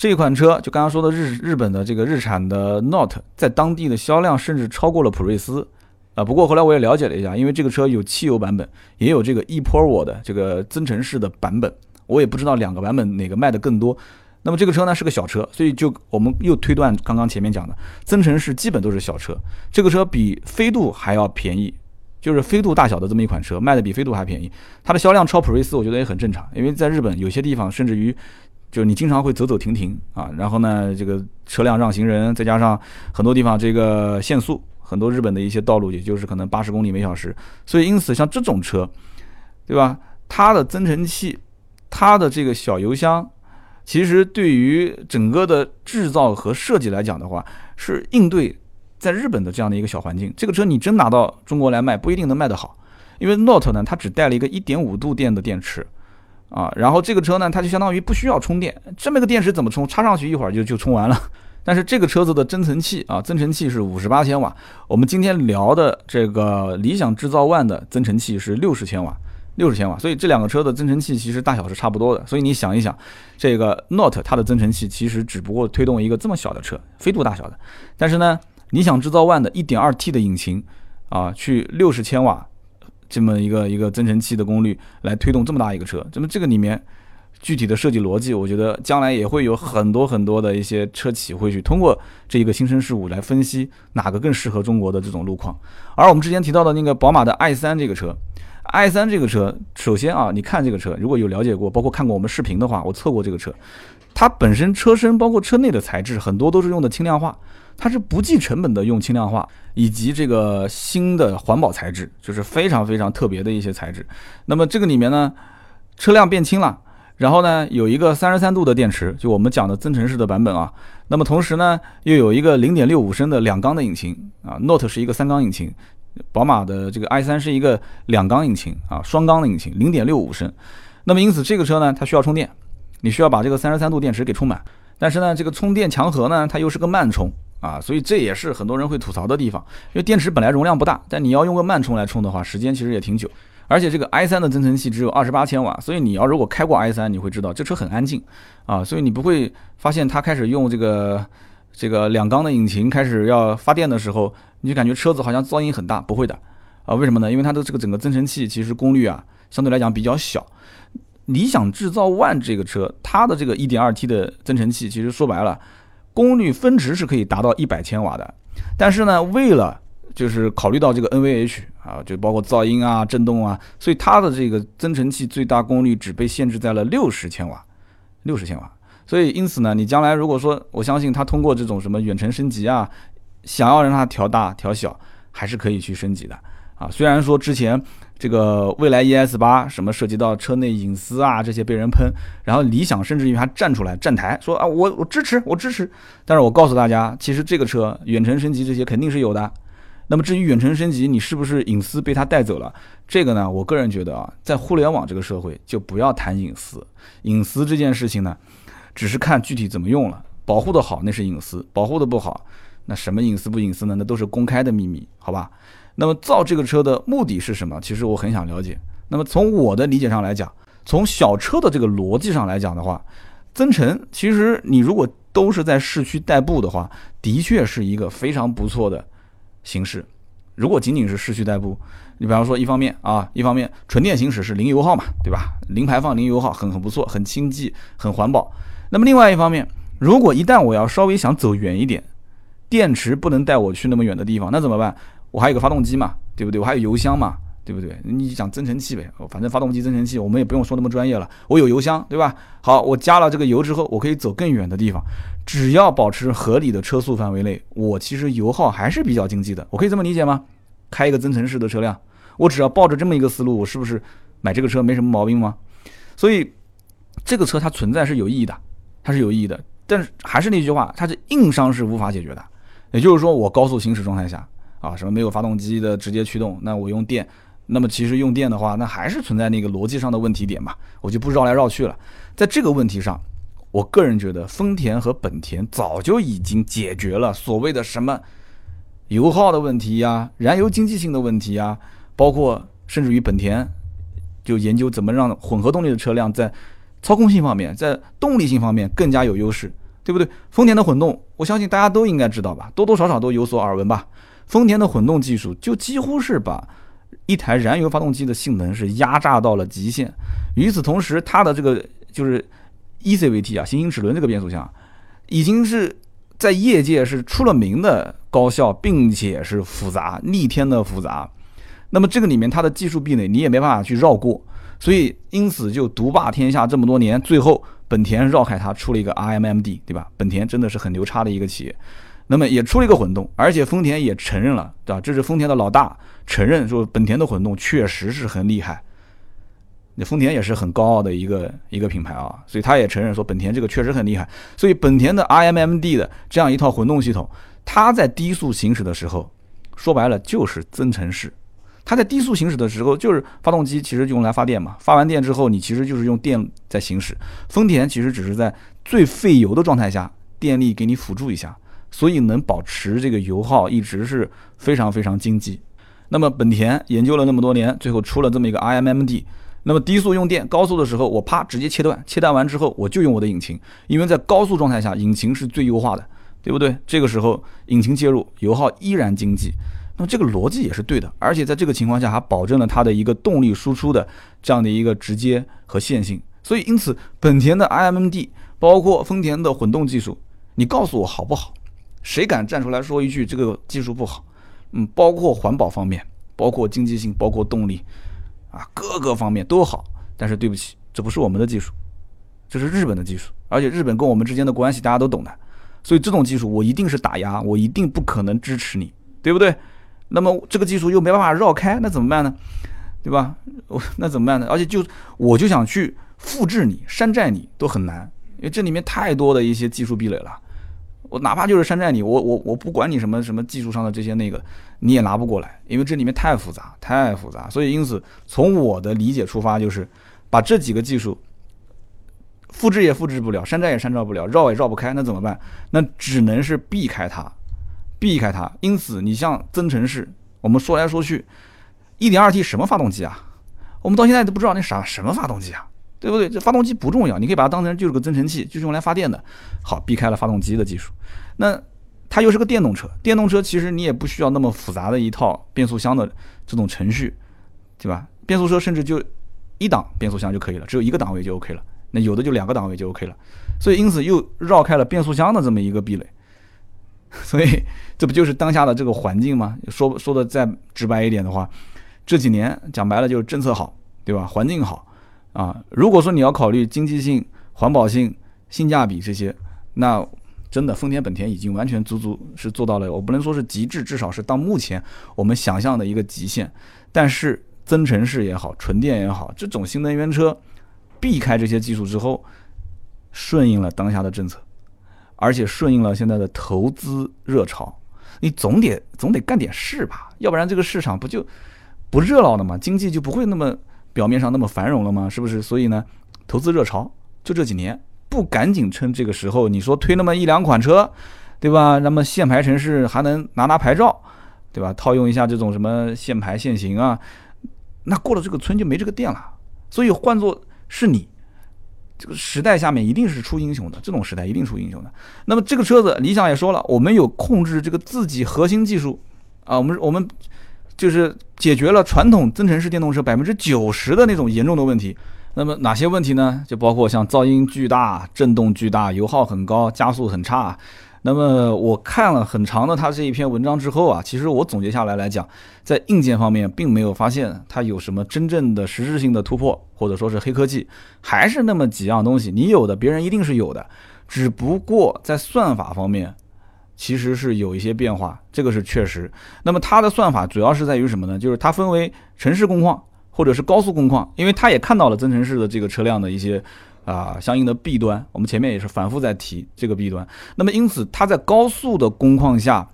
这款车就刚刚说的日日本的这个日产的 Note，在当地的销量甚至超过了普锐斯，啊，不过后来我也了解了一下，因为这个车有汽油版本，也有这个 ePower 的这个增程式的版本，我也不知道两个版本哪个卖的更多。那么这个车呢是个小车，所以就我们又推断刚刚前面讲的增程式基本都是小车，这个车比飞度还要便宜，就是飞度大小的这么一款车，卖的比飞度还便宜，它的销量超普锐斯，我觉得也很正常，因为在日本有些地方甚至于。就你经常会走走停停啊，然后呢，这个车辆让行人，再加上很多地方这个限速，很多日本的一些道路也就是可能八十公里每小时，所以因此像这种车，对吧？它的增程器，它的这个小油箱，其实对于整个的制造和设计来讲的话，是应对在日本的这样的一个小环境。这个车你真拿到中国来卖，不一定能卖得好，因为 Note 呢，它只带了一个一点五度电的电池。啊，然后这个车呢，它就相当于不需要充电，这么个电池怎么充？插上去一会儿就就充完了。但是这个车子的增程器啊，增程器是五十八千瓦。我们今天聊的这个理想制造 ONE 的增程器是六十千瓦，六十千瓦。所以这两个车的增程器其实大小是差不多的。所以你想一想，这个 Note 它的增程器其实只不过推动一个这么小的车，飞度大小的。但是呢，理想制造 ONE 的一点二 T 的引擎啊，去六十千瓦。这么一个一个增程器的功率来推动这么大一个车，那么这个里面具体的设计逻辑，我觉得将来也会有很多很多的一些车企会去通过这一个新生事物来分析哪个更适合中国的这种路况。而我们之前提到的那个宝马的 i 三这个车，i 三这个车，首先啊，你看这个车，如果有了解过，包括看过我们视频的话，我测过这个车，它本身车身包括车内的材质很多都是用的轻量化。它是不计成本的用轻量化以及这个新的环保材质，就是非常非常特别的一些材质。那么这个里面呢，车辆变轻了，然后呢有一个三十三度的电池，就我们讲的增程式的版本啊。那么同时呢又有一个零点六五升的两缸的引擎啊，Note 是一个三缸引擎，宝马的这个 i 三是一个两缸引擎啊，双缸的引擎，零点六五升。那么因此这个车呢它需要充电，你需要把这个三十三度电池给充满，但是呢这个充电强核呢它又是个慢充。啊，所以这也是很多人会吐槽的地方，因为电池本来容量不大，但你要用个慢充来充的话，时间其实也挺久。而且这个 i 三的增程器只有二十八千瓦，所以你要如果开过 i 三，你会知道这车很安静啊，所以你不会发现它开始用这个这个两缸的引擎开始要发电的时候，你就感觉车子好像噪音很大，不会的啊？为什么呢？因为它的这个整个增程器其实功率啊相对来讲比较小。理想制造 ONE 这个车，它的这个 1.2T 的增程器，其实说白了。功率分值是可以达到一百千瓦的，但是呢，为了就是考虑到这个 NVH 啊，就包括噪音啊、震动啊，所以它的这个增程器最大功率只被限制在了六十千瓦，六十千瓦。所以因此呢，你将来如果说我相信它通过这种什么远程升级啊，想要让它调大调小，还是可以去升级的啊。虽然说之前这个蔚来 ES 八什么涉及到车内隐私啊这些被人喷，然后理想甚至于还站出来站台说啊我我支持我支持，但是我告诉大家，其实这个车远程升级这些肯定是有的。那么至于远程升级，你是不是隐私被他带走了？这个呢，我个人觉得啊，在互联网这个社会就不要谈隐私。隐私这件事情呢，只是看具体怎么用了。保护的好那是隐私，保护的不好，那什么隐私不隐私呢？那都是公开的秘密，好吧？那么造这个车的目的是什么？其实我很想了解。那么从我的理解上来讲，从小车的这个逻辑上来讲的话，增程其实你如果都是在市区代步的话，的确是一个非常不错的。形式，如果仅仅是市区代步，你比方说一方面啊，一方面纯电行驶是零油耗嘛，对吧？零排放、零油耗，很很不错，很经济、很环保。那么另外一方面，如果一旦我要稍微想走远一点，电池不能带我去那么远的地方，那怎么办？我还有个发动机嘛，对不对？我还有油箱嘛。对不对？你讲增程器呗，反正发动机增程器我们也不用说那么专业了。我有油箱，对吧？好，我加了这个油之后，我可以走更远的地方，只要保持合理的车速范围内，我其实油耗还是比较经济的。我可以这么理解吗？开一个增程式的车辆，我只要抱着这么一个思路，我是不是买这个车没什么毛病吗？所以这个车它存在是有意义的，它是有意义的。但是还是那句话，它是硬伤是无法解决的。也就是说，我高速行驶状态下啊，什么没有发动机的直接驱动，那我用电。那么其实用电的话，那还是存在那个逻辑上的问题点嘛，我就不绕来绕去了。在这个问题上，我个人觉得丰田和本田早就已经解决了所谓的什么油耗的问题呀、燃油经济性的问题呀，包括甚至于本田就研究怎么让混合动力的车辆在操控性方面、在动力性方面更加有优势，对不对？丰田的混动，我相信大家都应该知道吧，多多少少都有所耳闻吧。丰田的混动技术就几乎是把一台燃油发动机的性能是压榨到了极限，与此同时，它的这个就是 eCVT 啊，行星齿轮这个变速箱，已经是在业界是出了名的高效，并且是复杂逆天的复杂。那么这个里面它的技术壁垒你也没办法去绕过，所以因此就独霸天下这么多年，最后本田绕开它出了一个 RMMD，对吧？本田真的是很牛叉的一个企业。那么也出了一个混动，而且丰田也承认了，对吧？这是丰田的老大承认说本田的混动确实是很厉害。那丰田也是很高傲的一个一个品牌啊，所以他也承认说本田这个确实很厉害。所以本田的 i M M D 的这样一套混动系统，它在低速行驶的时候，说白了就是增程式。它在低速行驶的时候，就是发动机其实用来发电嘛，发完电之后你其实就是用电在行驶。丰田其实只是在最费油的状态下，电力给你辅助一下。所以能保持这个油耗一直是非常非常经济。那么本田研究了那么多年，最后出了这么一个 iMMD。那么低速用电，高速的时候我啪直接切断，切断完之后我就用我的引擎，因为在高速状态下引擎是最优化的，对不对？这个时候引擎介入，油耗依然经济。那么这个逻辑也是对的，而且在这个情况下还保证了它的一个动力输出的这样的一个直接和线性。所以因此本田的 iMMD 包括丰田的混动技术，你告诉我好不好？谁敢站出来说一句这个技术不好？嗯，包括环保方面，包括经济性，包括动力，啊，各个方面都好。但是对不起，这不是我们的技术，这是日本的技术，而且日本跟我们之间的关系大家都懂的。所以这种技术我一定是打压，我一定不可能支持你，对不对？那么这个技术又没办法绕开，那怎么办呢？对吧？那怎么办呢？而且就我就想去复制你、山寨你都很难，因为这里面太多的一些技术壁垒了。我哪怕就是山寨你，我我我不管你什么什么技术上的这些那个，你也拿不过来，因为这里面太复杂，太复杂。所以因此，从我的理解出发，就是把这几个技术复制也复制不了，山寨也山寨不了，绕也绕不开，那怎么办？那只能是避开它，避开它。因此，你像增程式，我们说来说去，一点二 T 什么发动机啊？我们到现在都不知道那啥什么发动机啊？对不对？这发动机不重要，你可以把它当成就是个增程器，就是用来发电的。好，避开了发动机的技术。那它又是个电动车，电动车其实你也不需要那么复杂的一套变速箱的这种程序，对吧？变速车甚至就一档变速箱就可以了，只有一个档位就 OK 了。那有的就两个档位就 OK 了。所以因此又绕开了变速箱的这么一个壁垒。所以这不就是当下的这个环境吗？说说的再直白一点的话，这几年讲白了就是政策好，对吧？环境好。啊，如果说你要考虑经济性、环保性、性价比这些，那真的，丰田、本田已经完全足足是做到了，我不能说是极致，至少是到目前我们想象的一个极限。但是增程式也好，纯电也好，这种新能源车避开这些技术之后，顺应了当下的政策，而且顺应了现在的投资热潮。你总得总得干点事吧，要不然这个市场不就不热闹了吗？经济就不会那么表面上那么繁荣了吗？是不是？所以呢，投资热潮就这几年，不赶紧趁这个时候，你说推那么一两款车，对吧？那么限牌城市还能拿拿牌照，对吧？套用一下这种什么限牌限行啊，那过了这个村就没这个店了。所以换做是你。这个时代下面一定是出英雄的，这种时代一定出英雄的。那么这个车子，理想也说了，我们有控制这个自己核心技术啊，我们我们就是解决了传统增程式电动车百分之九十的那种严重的问题。那么哪些问题呢？就包括像噪音巨大、震动巨大、油耗很高、加速很差。那么我看了很长的他这一篇文章之后啊，其实我总结下来来讲，在硬件方面并没有发现它有什么真正的实质性的突破，或者说是黑科技，还是那么几样东西，你有的别人一定是有的，只不过在算法方面其实是有一些变化，这个是确实。那么它的算法主要是在于什么呢？就是它分为城市工况或者是高速工况，因为它也看到了增程式的这个车辆的一些。啊，相应的弊端，我们前面也是反复在提这个弊端。那么因此，它在高速的工况下，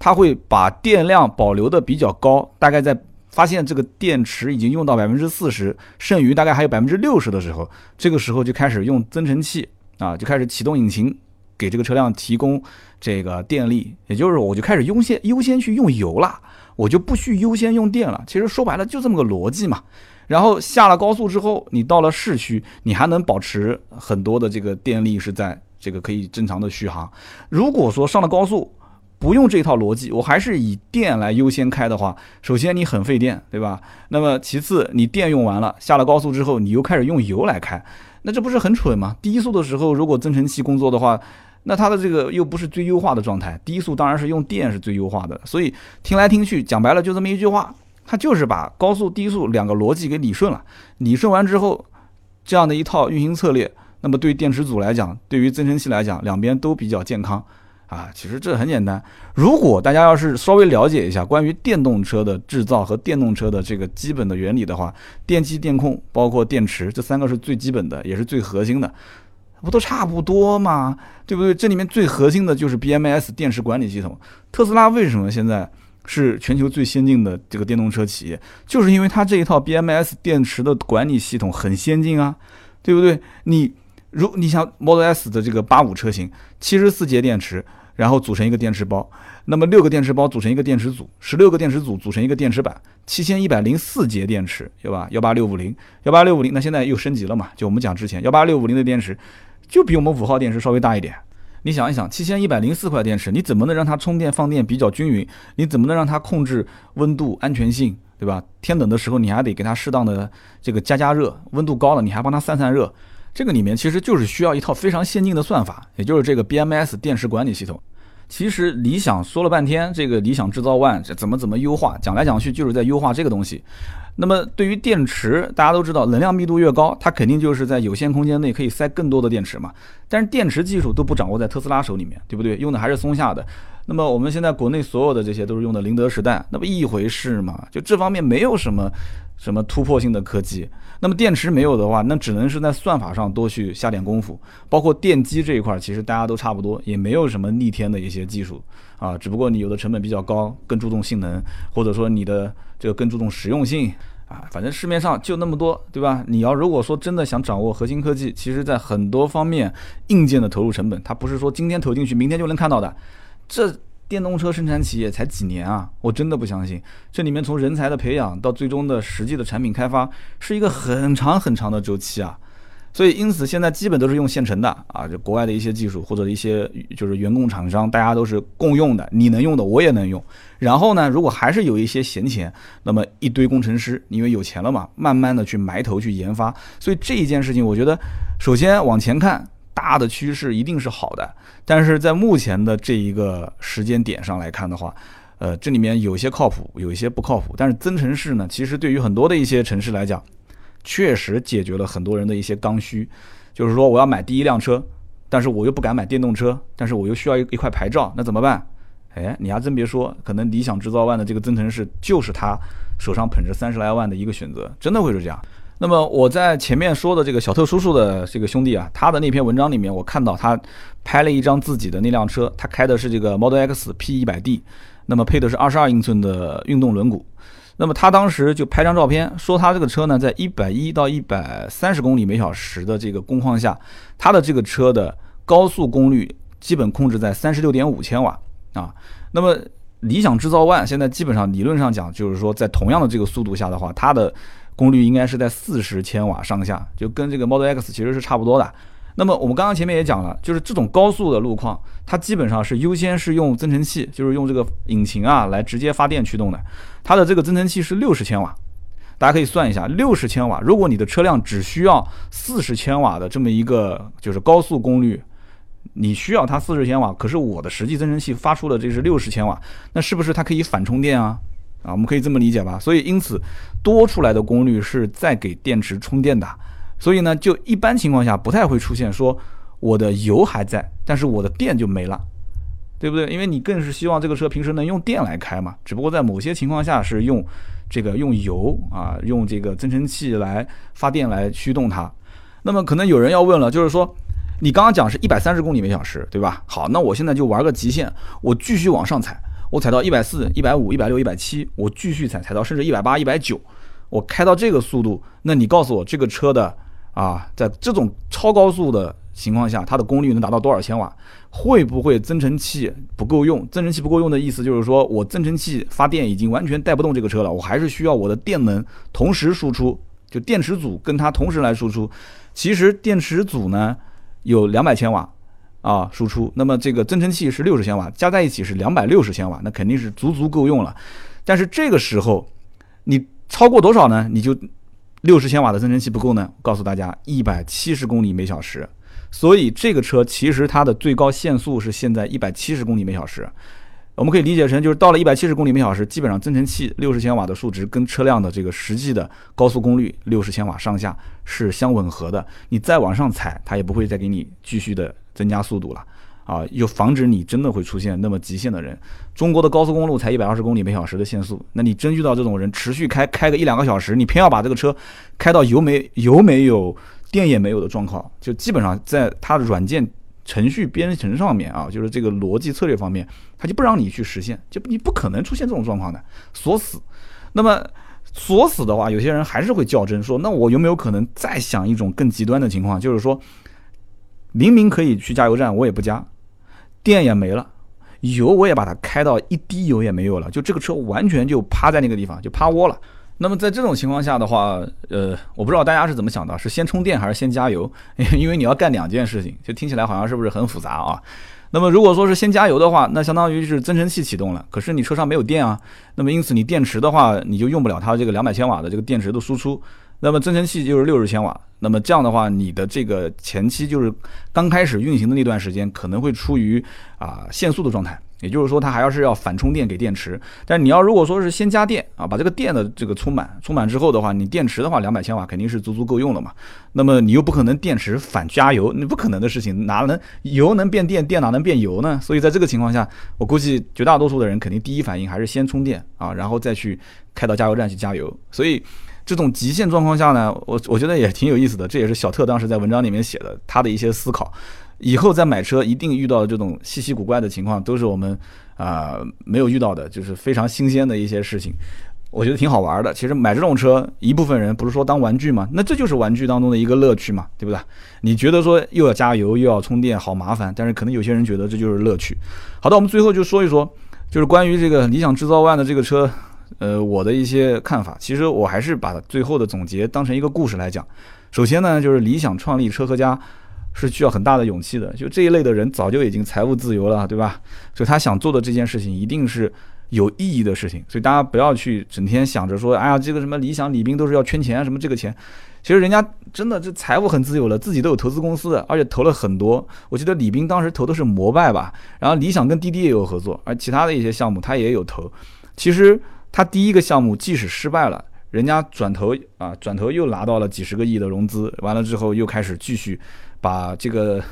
它会把电量保留的比较高，大概在发现这个电池已经用到百分之四十，剩余大概还有百分之六十的时候，这个时候就开始用增程器啊，就开始启动引擎，给这个车辆提供这个电力，也就是我就开始优先优先去用油了，我就不去优先用电了。其实说白了就这么个逻辑嘛。然后下了高速之后，你到了市区，你还能保持很多的这个电力是在这个可以正常的续航。如果说上了高速不用这套逻辑，我还是以电来优先开的话，首先你很费电，对吧？那么其次你电用完了，下了高速之后你又开始用油来开，那这不是很蠢吗？低速的时候如果增程器工作的话，那它的这个又不是最优化的状态，低速当然是用电是最优化的。所以听来听去讲白了就这么一句话。它就是把高速低速两个逻辑给理顺了，理顺完之后，这样的一套运行策略，那么对电池组来讲，对于增程器来讲，两边都比较健康啊。其实这很简单，如果大家要是稍微了解一下关于电动车的制造和电动车的这个基本的原理的话，电机、电控包括电池这三个是最基本的，也是最核心的，不都差不多吗？对不对？这里面最核心的就是 BMS 电池管理系统。特斯拉为什么现在？是全球最先进的这个电动车企业，就是因为它这一套 BMS 电池的管理系统很先进啊，对不对？你如你像 Model S 的这个八五车型，七十四节电池，然后组成一个电池包，那么六个电池包组成一个电池组，十六个电池组组成一个电池板，七千一百零四节电池，对吧？幺八六五零，幺八六五零，那现在又升级了嘛？就我们讲之前幺八六五零的电池，就比我们五号电池稍微大一点。你想一想，七千一百零四块电池，你怎么能让它充电放电比较均匀？你怎么能让它控制温度、安全性，对吧？天冷的时候你还得给它适当的这个加加热，温度高了你还帮它散散热。这个里面其实就是需要一套非常先进的算法，也就是这个 BMS 电池管理系统。其实理想说了半天，这个理想制造 ONE 怎么怎么优化，讲来讲去就是在优化这个东西。那么对于电池，大家都知道，能量密度越高，它肯定就是在有限空间内可以塞更多的电池嘛。但是电池技术都不掌握在特斯拉手里面，对不对？用的还是松下的。那么我们现在国内所有的这些都是用的宁德时代，那不一回事嘛？就这方面没有什么什么突破性的科技。那么电池没有的话，那只能是在算法上多去下点功夫。包括电机这一块，其实大家都差不多，也没有什么逆天的一些技术啊。只不过你有的成本比较高，更注重性能，或者说你的。这个更注重实用性啊，反正市面上就那么多，对吧？你要如果说真的想掌握核心科技，其实在很多方面硬件的投入成本，它不是说今天投进去，明天就能看到的。这电动车生产企业才几年啊，我真的不相信。这里面从人才的培养到最终的实际的产品开发，是一个很长很长的周期啊。所以，因此现在基本都是用现成的啊，就国外的一些技术或者一些就是员工厂商，大家都是共用的，你能用的我也能用。然后呢，如果还是有一些闲钱，那么一堆工程师，因为有钱了嘛，慢慢的去埋头去研发。所以这一件事情，我觉得首先往前看，大的趋势一定是好的。但是在目前的这一个时间点上来看的话，呃，这里面有些靠谱，有一些不靠谱。但是增程式呢，其实对于很多的一些城市来讲，确实解决了很多人的一些刚需，就是说我要买第一辆车，但是我又不敢买电动车，但是我又需要一一块牌照，那怎么办？哎，你还真别说，可能理想制造万的这个增程式就是他手上捧着三十来万的一个选择，真的会是这样。那么我在前面说的这个小特叔叔的这个兄弟啊，他的那篇文章里面，我看到他拍了一张自己的那辆车，他开的是这个 Model X P 一百 D，那么配的是二十二英寸的运动轮毂。那么他当时就拍张照片，说他这个车呢，在一百一到一百三十公里每小时的这个工况下，他的这个车的高速功率基本控制在三十六点五千瓦啊。那么理想制造 ONE 现在基本上理论上讲，就是说在同样的这个速度下的话，它的功率应该是在四十千瓦上下，就跟这个 Model X 其实是差不多的。那么我们刚刚前面也讲了，就是这种高速的路况，它基本上是优先是用增程器，就是用这个引擎啊来直接发电驱动的。它的这个增程器是六十千瓦，大家可以算一下，六十千瓦，如果你的车辆只需要四十千瓦的这么一个就是高速功率，你需要它四十千瓦，可是我的实际增程器发出的这是六十千瓦，那是不是它可以反充电啊？啊，我们可以这么理解吧？所以因此多出来的功率是在给电池充电的，所以呢，就一般情况下不太会出现说我的油还在，但是我的电就没了，对不对？因为你更是希望这个车平时能用电来开嘛，只不过在某些情况下是用这个用油啊，用这个增程器来发电来驱动它。那么可能有人要问了，就是说你刚刚讲是一百三十公里每小时，对吧？好，那我现在就玩个极限，我继续往上踩。我踩到一百四、一百五、一百六、一百七，我继续踩，踩到甚至一百八、一百九，我开到这个速度，那你告诉我这个车的啊，在这种超高速的情况下，它的功率能达到多少千瓦？会不会增程器不够用？增程器不够用的意思就是说我增程器发电已经完全带不动这个车了，我还是需要我的电能同时输出，就电池组跟它同时来输出。其实电池组呢有两百千瓦。啊，输出，那么这个增程器是六十千瓦，加在一起是两百六十千瓦，那肯定是足足够用了。但是这个时候，你超过多少呢？你就六十千瓦的增程器不够呢？告诉大家，一百七十公里每小时。所以这个车其实它的最高限速是现在一百七十公里每小时。我们可以理解成，就是到了一百七十公里每小时，基本上增程器六十千瓦的数值跟车辆的这个实际的高速功率六十千瓦上下是相吻合的。你再往上踩，它也不会再给你继续的。增加速度了，啊，又防止你真的会出现那么极限的人。中国的高速公路才一百二十公里每小时的限速，那你真遇到这种人，持续开开个一两个小时，你偏要把这个车开到油没油没有电也没有的状况，就基本上在它的软件程序编程上面啊，就是这个逻辑策略方面，它就不让你去实现，就你不可能出现这种状况的锁死。那么锁死的话，有些人还是会较真说，那我有没有可能再想一种更极端的情况，就是说？明明可以去加油站，我也不加，电也没了，油我也把它开到一滴油也没有了，就这个车完全就趴在那个地方，就趴窝了。那么在这种情况下的话，呃，我不知道大家是怎么想的，是先充电还是先加油？因为你要干两件事情，就听起来好像是不是很复杂啊？那么如果说是先加油的话，那相当于是增程器启动了，可是你车上没有电啊，那么因此你电池的话，你就用不了它这个两百千瓦的这个电池的输出。那么增程器就是六十千瓦，那么这样的话，你的这个前期就是刚开始运行的那段时间，可能会处于啊限速的状态。也就是说，它还要是要反充电给电池。但你要如果说是先加电啊，把这个电的这个充满，充满之后的话，你电池的话两百千瓦肯定是足足够用的嘛。那么你又不可能电池反加油，你不可能的事情，哪能油能变电，电哪能变油呢？所以在这个情况下，我估计绝大多数的人肯定第一反应还是先充电啊，然后再去开到加油站去加油。所以这种极限状况下呢，我我觉得也挺有意思的，这也是小特当时在文章里面写的他的一些思考。以后再买车，一定遇到这种稀奇古怪的情况，都是我们啊没有遇到的，就是非常新鲜的一些事情，我觉得挺好玩的。其实买这种车，一部分人不是说当玩具吗？那这就是玩具当中的一个乐趣嘛，对不对？你觉得说又要加油又要充电，好麻烦，但是可能有些人觉得这就是乐趣。好的，我们最后就说一说，就是关于这个理想制造万的这个车，呃，我的一些看法。其实我还是把最后的总结当成一个故事来讲。首先呢，就是理想创立车和家。是需要很大的勇气的，就这一类的人早就已经财务自由了，对吧？所以他想做的这件事情一定是有意义的事情，所以大家不要去整天想着说，哎呀，这个什么理想李斌都是要圈钱，什么这个钱，其实人家真的这财务很自由了，自己都有投资公司的，而且投了很多。我记得李斌当时投的是摩拜吧，然后理想跟滴滴也有合作，而其他的一些项目他也有投。其实他第一个项目即使失败了，人家转头啊转头又拿到了几十个亿的融资，完了之后又开始继续。把这个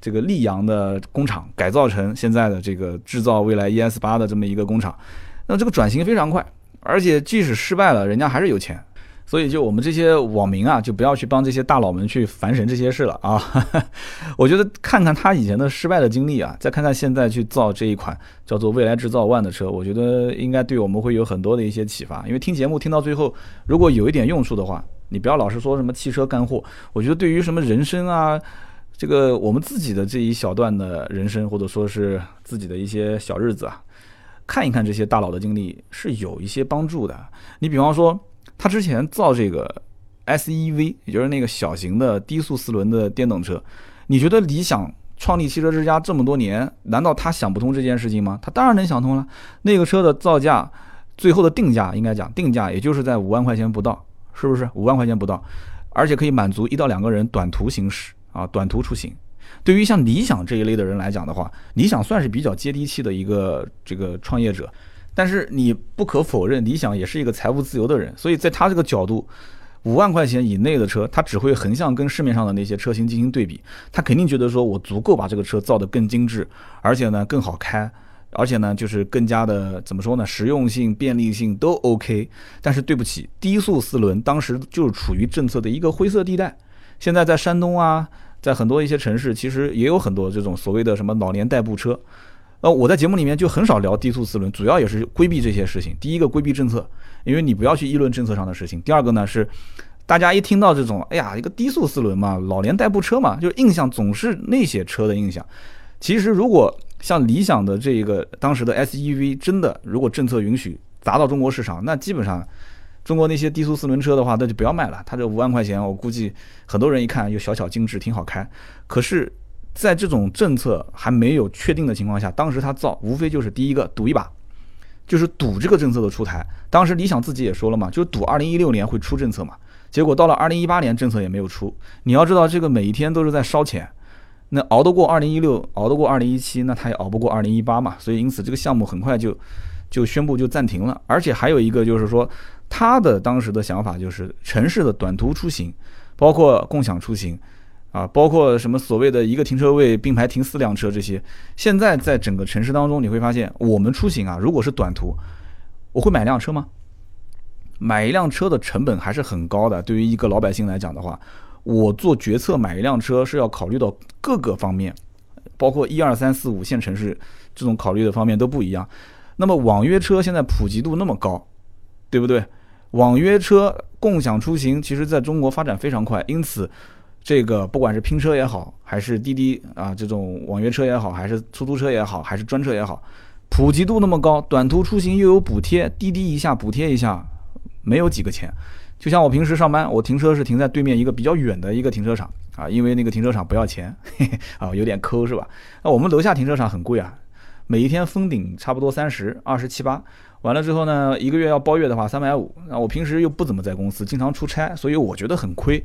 这个溧阳的工厂改造成现在的这个制造未来 ES 八的这么一个工厂，那这个转型非常快，而且即使失败了，人家还是有钱。所以，就我们这些网民啊，就不要去帮这些大佬们去烦神这些事了啊！我觉得看看他以前的失败的经历啊，再看看现在去造这一款叫做未来制造 ONE 的车，我觉得应该对我们会有很多的一些启发。因为听节目听到最后，如果有一点用处的话，你不要老是说什么汽车干货。我觉得对于什么人生啊，这个我们自己的这一小段的人生，或者说是自己的一些小日子啊，看一看这些大佬的经历是有一些帮助的。你比方说。他之前造这个 S E V，也就是那个小型的低速四轮的电动车，你觉得理想创立汽车之家这么多年，难道他想不通这件事情吗？他当然能想通了。那个车的造价，最后的定价应该讲定价，也就是在五万块钱不到，是不是？五万块钱不到，而且可以满足一到两个人短途行驶啊，短途出行。对于像理想这一类的人来讲的话，理想算是比较接地气的一个这个创业者。但是你不可否认，理想也是一个财务自由的人，所以在他这个角度，五万块钱以内的车，他只会横向跟市面上的那些车型进行对比，他肯定觉得说我足够把这个车造得更精致，而且呢更好开，而且呢就是更加的怎么说呢，实用性、便利性都 OK。但是对不起，低速四轮当时就是处于政策的一个灰色地带，现在在山东啊，在很多一些城市，其实也有很多这种所谓的什么老年代步车。呃，我在节目里面就很少聊低速四轮，主要也是规避这些事情。第一个规避政策，因为你不要去议论政策上的事情。第二个呢是，大家一听到这种，哎呀，一个低速四轮嘛，老年代步车嘛，就印象总是那些车的印象。其实如果像理想的这个当时的 S E V，真的如果政策允许砸到中国市场，那基本上中国那些低速四轮车的话，那就不要卖了。它这五万块钱，我估计很多人一看又小巧精致，挺好开。可是。在这种政策还没有确定的情况下，当时他造无非就是第一个赌一把，就是赌这个政策的出台。当时理想自己也说了嘛，就赌二零一六年会出政策嘛。结果到了二零一八年，政策也没有出。你要知道，这个每一天都是在烧钱，那熬得过二零一六，熬得过二零一七，那他也熬不过二零一八嘛。所以因此这个项目很快就就宣布就暂停了。而且还有一个就是说，他的当时的想法就是城市的短途出行，包括共享出行。啊，包括什么所谓的一个停车位并排停四辆车这些，现在在整个城市当中，你会发现我们出行啊，如果是短途，我会买辆车吗？买一辆车的成本还是很高的。对于一个老百姓来讲的话，我做决策买一辆车是要考虑到各个方面，包括一二三四五线城市这种考虑的方面都不一样。那么网约车现在普及度那么高，对不对？网约车共享出行其实在中国发展非常快，因此。这个不管是拼车也好，还是滴滴啊这种网约车也好，还是出租车也好，还是专车也好，普及度那么高，短途出行又有补贴，滴滴一下补贴一下，没有几个钱。就像我平时上班，我停车是停在对面一个比较远的一个停车场啊，因为那个停车场不要钱，嘿 嘿啊有点抠是吧？那我们楼下停车场很贵啊，每一天封顶差不多三十二十七八，完了之后呢，一个月要包月的话三百五。那我平时又不怎么在公司，经常出差，所以我觉得很亏。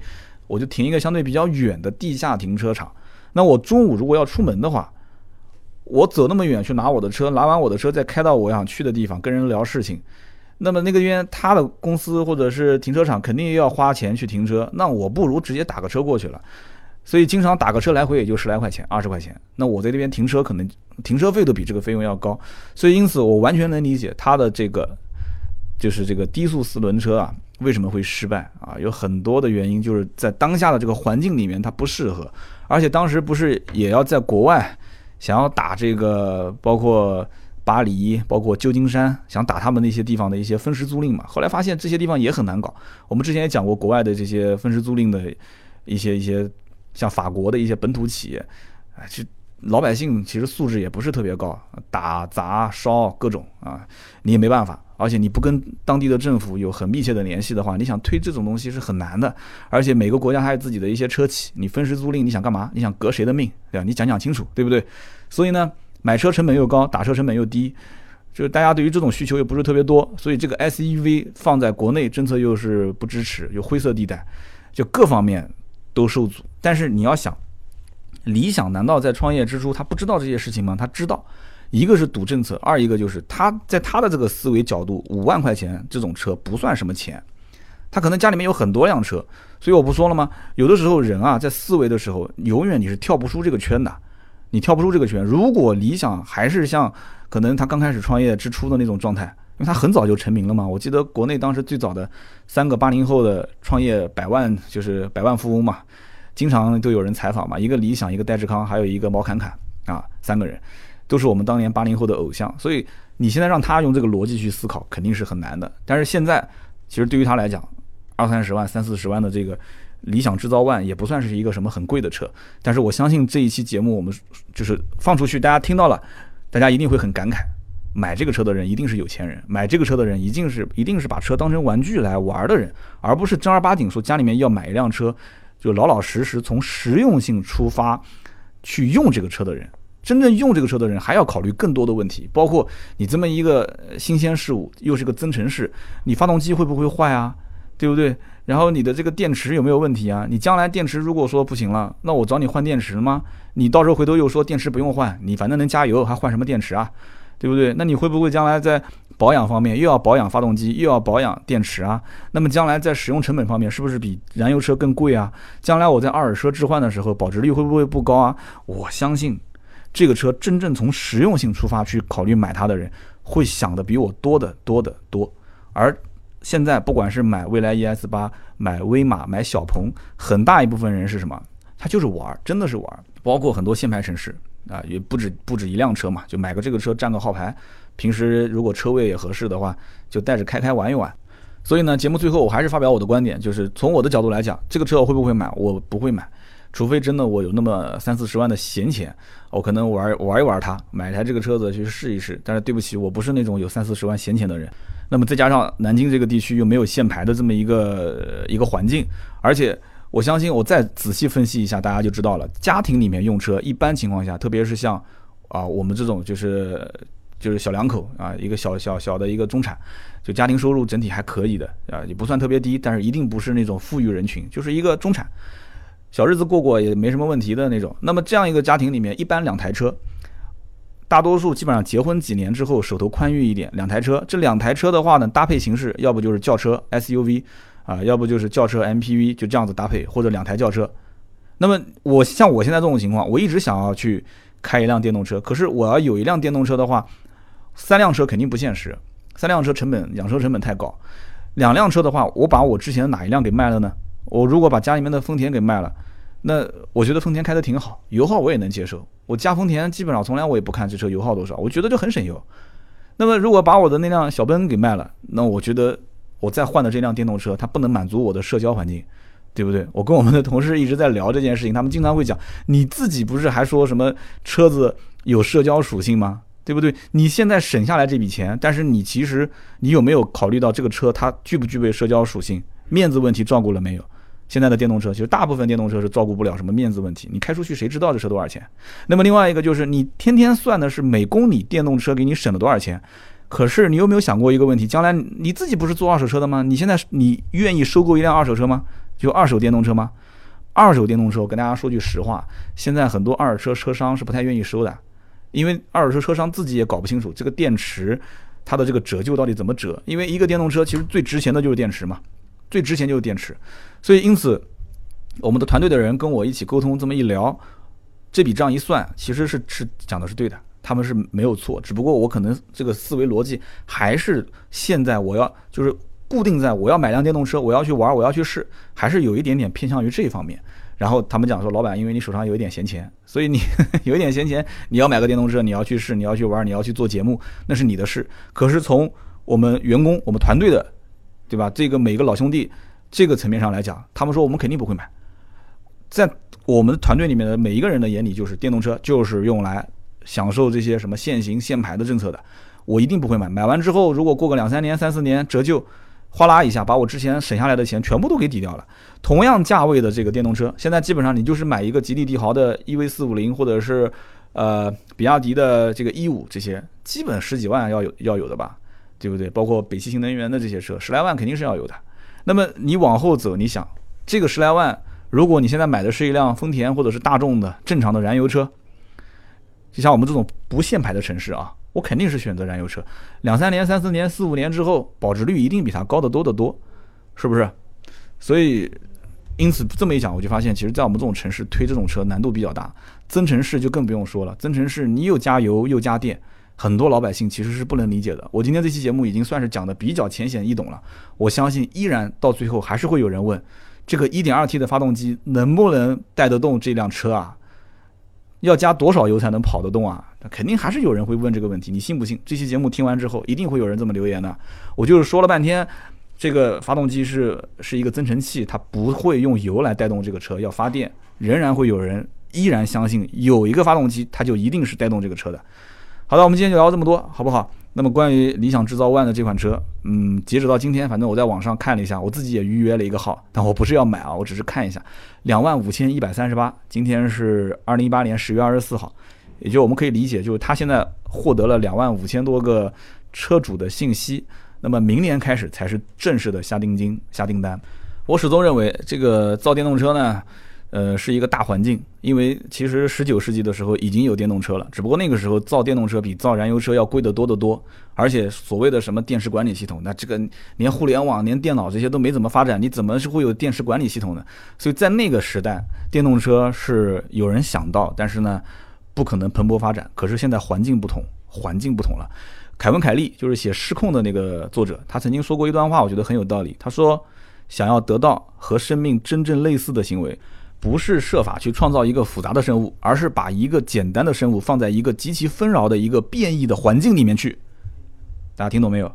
我就停一个相对比较远的地下停车场。那我中午如果要出门的话，我走那么远去拿我的车，拿完我的车再开到我想去的地方跟人聊事情，那么那个边他的公司或者是停车场肯定要花钱去停车，那我不如直接打个车过去了。所以经常打个车来回也就十来块钱、二十块钱。那我在那边停车可能停车费都比这个费用要高。所以因此我完全能理解他的这个就是这个低速四轮车啊。为什么会失败啊？有很多的原因，就是在当下的这个环境里面它不适合，而且当时不是也要在国外想要打这个，包括巴黎、包括旧金山，想打他们那些地方的一些分时租赁嘛？后来发现这些地方也很难搞。我们之前也讲过国外的这些分时租赁的一些一些，像法国的一些本土企业，哎，就老百姓其实素质也不是特别高，打砸烧各种啊，你也没办法。而且你不跟当地的政府有很密切的联系的话，你想推这种东西是很难的。而且每个国家还有自己的一些车企，你分时租赁，你想干嘛？你想革谁的命，对吧？你讲讲清楚，对不对？所以呢，买车成本又高，打车成本又低，就是大家对于这种需求又不是特别多，所以这个 SUV 放在国内政策又是不支持，有灰色地带，就各方面都受阻。但是你要想，理想难道在创业之初他不知道这些事情吗？他知道。一个是赌政策，二一个就是他在他的这个思维角度，五万块钱这种车不算什么钱，他可能家里面有很多辆车，所以我不说了吗？有的时候人啊，在思维的时候，永远你是跳不出这个圈的。你跳不出这个圈。如果理想还是像可能他刚开始创业之初的那种状态，因为他很早就成名了嘛。我记得国内当时最早的三个八零后的创业百万就是百万富翁嘛，经常都有人采访嘛，一个理想，一个戴志康，还有一个毛侃侃啊，三个人都是我们当年八零后的偶像。所以你现在让他用这个逻辑去思考，肯定是很难的。但是现在其实对于他来讲，二三十万、三四十万的这个。理想制造 ONE 也不算是一个什么很贵的车，但是我相信这一期节目我们就是放出去，大家听到了，大家一定会很感慨。买这个车的人一定是有钱人，买这个车的人一定是一定是把车当成玩具来玩的人，而不是正儿八经说家里面要买一辆车，就老老实实从实用性出发去用这个车的人。真正用这个车的人还要考虑更多的问题，包括你这么一个新鲜事物，又是个增程式，你发动机会不会坏啊？对不对？然后你的这个电池有没有问题啊？你将来电池如果说不行了，那我找你换电池吗？你到时候回头又说电池不用换，你反正能加油，还换什么电池啊？对不对？那你会不会将来在保养方面又要保养发动机，又要保养电池啊？那么将来在使用成本方面是不是比燃油车更贵啊？将来我在二手车置换的时候保值率会不会不高啊？我相信这个车真正从实用性出发去考虑买它的人，会想的比我多的多的多，而。现在不管是买蔚来 ES 八、买威马、买小鹏，很大一部分人是什么？他就是玩，真的是玩。包括很多限牌城市啊，也不止不止一辆车嘛，就买个这个车占个号牌。平时如果车位也合适的话，就带着开开玩一玩。所以呢，节目最后我还是发表我的观点，就是从我的角度来讲，这个车我会不会买？我不会买，除非真的我有那么三四十万的闲钱，我可能玩玩一玩它，买一台这个车子去试一试。但是对不起，我不是那种有三四十万闲钱的人。那么再加上南京这个地区又没有限牌的这么一个一个环境，而且我相信我再仔细分析一下，大家就知道了。家庭里面用车，一般情况下，特别是像啊我们这种就是就是小两口啊，一个小小小的一个中产，就家庭收入整体还可以的啊，也不算特别低，但是一定不是那种富裕人群，就是一个中产，小日子过过也没什么问题的那种。那么这样一个家庭里面，一般两台车。大多数基本上结婚几年之后，手头宽裕一点，两台车。这两台车的话呢，搭配形式要不就是轿车 SUV，啊，要不就是轿车 MPV，就这样子搭配，或者两台轿车。那么我像我现在这种情况，我一直想要去开一辆电动车，可是我要有一辆电动车的话，三辆车肯定不现实，三辆车成本养车成本太高。两辆车的话，我把我之前的哪一辆给卖了呢？我如果把家里面的丰田给卖了。那我觉得丰田开的挺好，油耗我也能接受。我加丰田基本上从来我也不看这车油耗多少，我觉得就很省油。那么如果把我的那辆小奔给卖了，那我觉得我再换的这辆电动车它不能满足我的社交环境，对不对？我跟我们的同事一直在聊这件事情，他们经常会讲，你自己不是还说什么车子有社交属性吗？对不对？你现在省下来这笔钱，但是你其实你有没有考虑到这个车它具不具备社交属性？面子问题照顾了没有？现在的电动车其实大部分电动车是照顾不了什么面子问题，你开出去谁知道这车多少钱？那么另外一个就是你天天算的是每公里电动车给你省了多少钱，可是你有没有想过一个问题？将来你自己不是做二手车的吗？你现在你愿意收购一辆二手车吗？就二手电动车吗？二手电动车我跟大家说句实话，现在很多二手车车商是不太愿意收的，因为二手车车商自己也搞不清楚这个电池它的这个折旧到底怎么折，因为一个电动车其实最值钱的就是电池嘛。最值钱就是电池，所以因此，我们的团队的人跟我一起沟通，这么一聊，这笔账一算，其实是是讲的是对的，他们是没有错，只不过我可能这个思维逻辑还是现在我要就是固定在我要买辆电动车，我要去玩，我要去试，还是有一点点偏向于这一方面。然后他们讲说，老板，因为你手上有一点闲钱，所以你 有一点闲钱，你要买个电动车，你要去试，你要去玩，你要去做节目，那是你的事。可是从我们员工、我们团队的。对吧？这个每个老兄弟，这个层面上来讲，他们说我们肯定不会买。在我们团队里面的每一个人的眼里，就是电动车就是用来享受这些什么限行限牌的政策的，我一定不会买。买完之后，如果过个两三年、三四年折旧，哗啦一下把我之前省下来的钱全部都给抵掉了。同样价位的这个电动车，现在基本上你就是买一个吉利帝豪的 EV 四五零，或者是呃比亚迪的这个 E 五，这些基本十几万要有要有的吧。对不对？包括北汽新能源的这些车，十来万肯定是要有的。那么你往后走，你想这个十来万，如果你现在买的是一辆丰田或者是大众的正常的燃油车，就像我们这种不限牌的城市啊，我肯定是选择燃油车。两三年、三四年、四五年之后，保值率一定比它高得多得多，是不是？所以因此这么一讲，我就发现，其实，在我们这种城市推这种车难度比较大。增程式就更不用说了，增程式你又加油又加电，很多老百姓其实是不能理解的。我今天这期节目已经算是讲的比较浅显易懂了，我相信依然到最后还是会有人问，这个 1.2T 的发动机能不能带得动这辆车啊？要加多少油才能跑得动啊？肯定还是有人会问这个问题，你信不信？这期节目听完之后，一定会有人这么留言的。我就是说了半天。这个发动机是是一个增程器，它不会用油来带动这个车，要发电，仍然会有人依然相信有一个发动机，它就一定是带动这个车的。好的，我们今天就聊这么多，好不好？那么关于理想制造 ONE 的这款车，嗯，截止到今天，反正我在网上看了一下，我自己也预约了一个号，但我不是要买啊，我只是看一下，两万五千一百三十八，今天是二零一八年十月二十四号，也就我们可以理解，就是他现在获得了两万五千多个车主的信息。那么明年开始才是正式的下定金、下订单。我始终认为，这个造电动车呢，呃，是一个大环境。因为其实十九世纪的时候已经有电动车了，只不过那个时候造电动车比造燃油车要贵得多得多。而且所谓的什么电池管理系统，那这个连互联网、连电脑这些都没怎么发展，你怎么是会有电池管理系统呢？所以在那个时代，电动车是有人想到，但是呢，不可能蓬勃发展。可是现在环境不同，环境不同了。凯文·凯利就是写《失控》的那个作者，他曾经说过一段话，我觉得很有道理。他说：“想要得到和生命真正类似的行为，不是设法去创造一个复杂的生物，而是把一个简单的生物放在一个极其纷扰的一个变异的环境里面去。”大家听懂没有？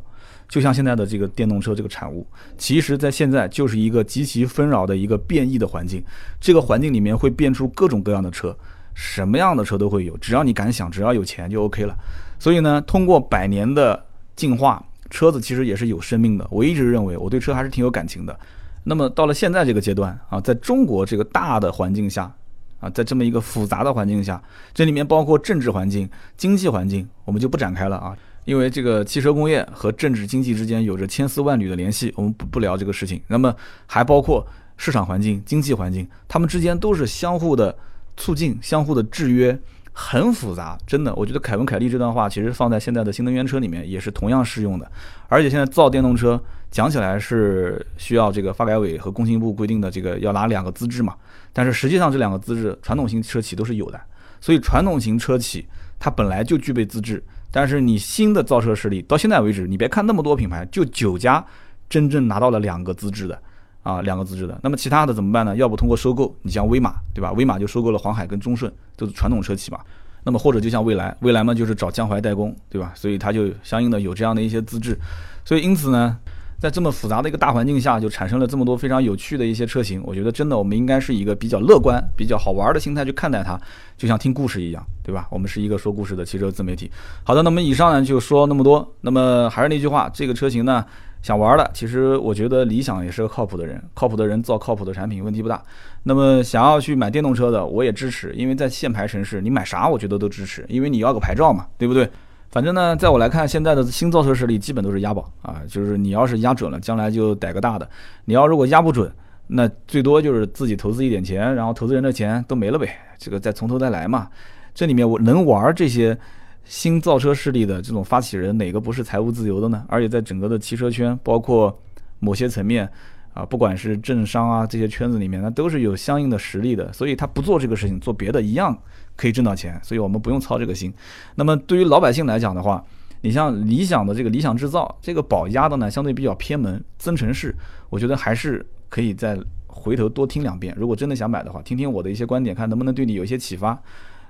就像现在的这个电动车这个产物，其实在现在就是一个极其纷扰的一个变异的环境。这个环境里面会变出各种各样的车，什么样的车都会有，只要你敢想，只要有钱就 OK 了。所以呢，通过百年的进化，车子其实也是有生命的。我一直认为我对车还是挺有感情的。那么到了现在这个阶段啊，在中国这个大的环境下啊，在这么一个复杂的环境下，这里面包括政治环境、经济环境，我们就不展开了啊，因为这个汽车工业和政治经济之间有着千丝万缕的联系，我们不不聊这个事情。那么还包括市场环境、经济环境，它们之间都是相互的促进、相互的制约。很复杂，真的，我觉得凯文·凯利这段话其实放在现在的新能源车里面也是同样适用的。而且现在造电动车讲起来是需要这个发改委和工信部规定的这个要拿两个资质嘛，但是实际上这两个资质传统型车企都是有的，所以传统型车企它本来就具备资质，但是你新的造车势力到现在为止，你别看那么多品牌，就九家真正拿到了两个资质的。啊，两个资质的，那么其他的怎么办呢？要不通过收购，你像威马，对吧？威马就收购了黄海跟中顺，都是传统车企嘛。那么或者就像蔚来，蔚来嘛就是找江淮代工，对吧？所以它就相应的有这样的一些资质。所以因此呢，在这么复杂的一个大环境下，就产生了这么多非常有趣的一些车型。我觉得真的，我们应该是一个比较乐观、比较好玩的心态去看待它，就像听故事一样，对吧？我们是一个说故事的汽车自媒体。好的，那么以上呢就说那么多。那么还是那句话，这个车型呢。想玩的，其实我觉得理想也是个靠谱的人，靠谱的人造靠谱的产品，问题不大。那么想要去买电动车的，我也支持，因为在限牌城市，你买啥我觉得都支持，因为你要个牌照嘛，对不对？反正呢，在我来看，现在的新造车势力基本都是押宝啊，就是你要是押准了，将来就逮个大的；你要如果押不准，那最多就是自己投资一点钱，然后投资人的钱都没了呗，这个再从头再来嘛。这里面我能玩这些。新造车势力的这种发起人，哪个不是财务自由的呢？而且在整个的汽车圈，包括某些层面啊，不管是政商啊这些圈子里面，那都是有相应的实力的。所以他不做这个事情，做别的一样可以挣到钱。所以我们不用操这个心。那么对于老百姓来讲的话，你像理想的这个理想制造，这个保压的呢，相对比较偏门，增程式，我觉得还是可以再回头多听两遍。如果真的想买的话，听听我的一些观点，看能不能对你有一些启发。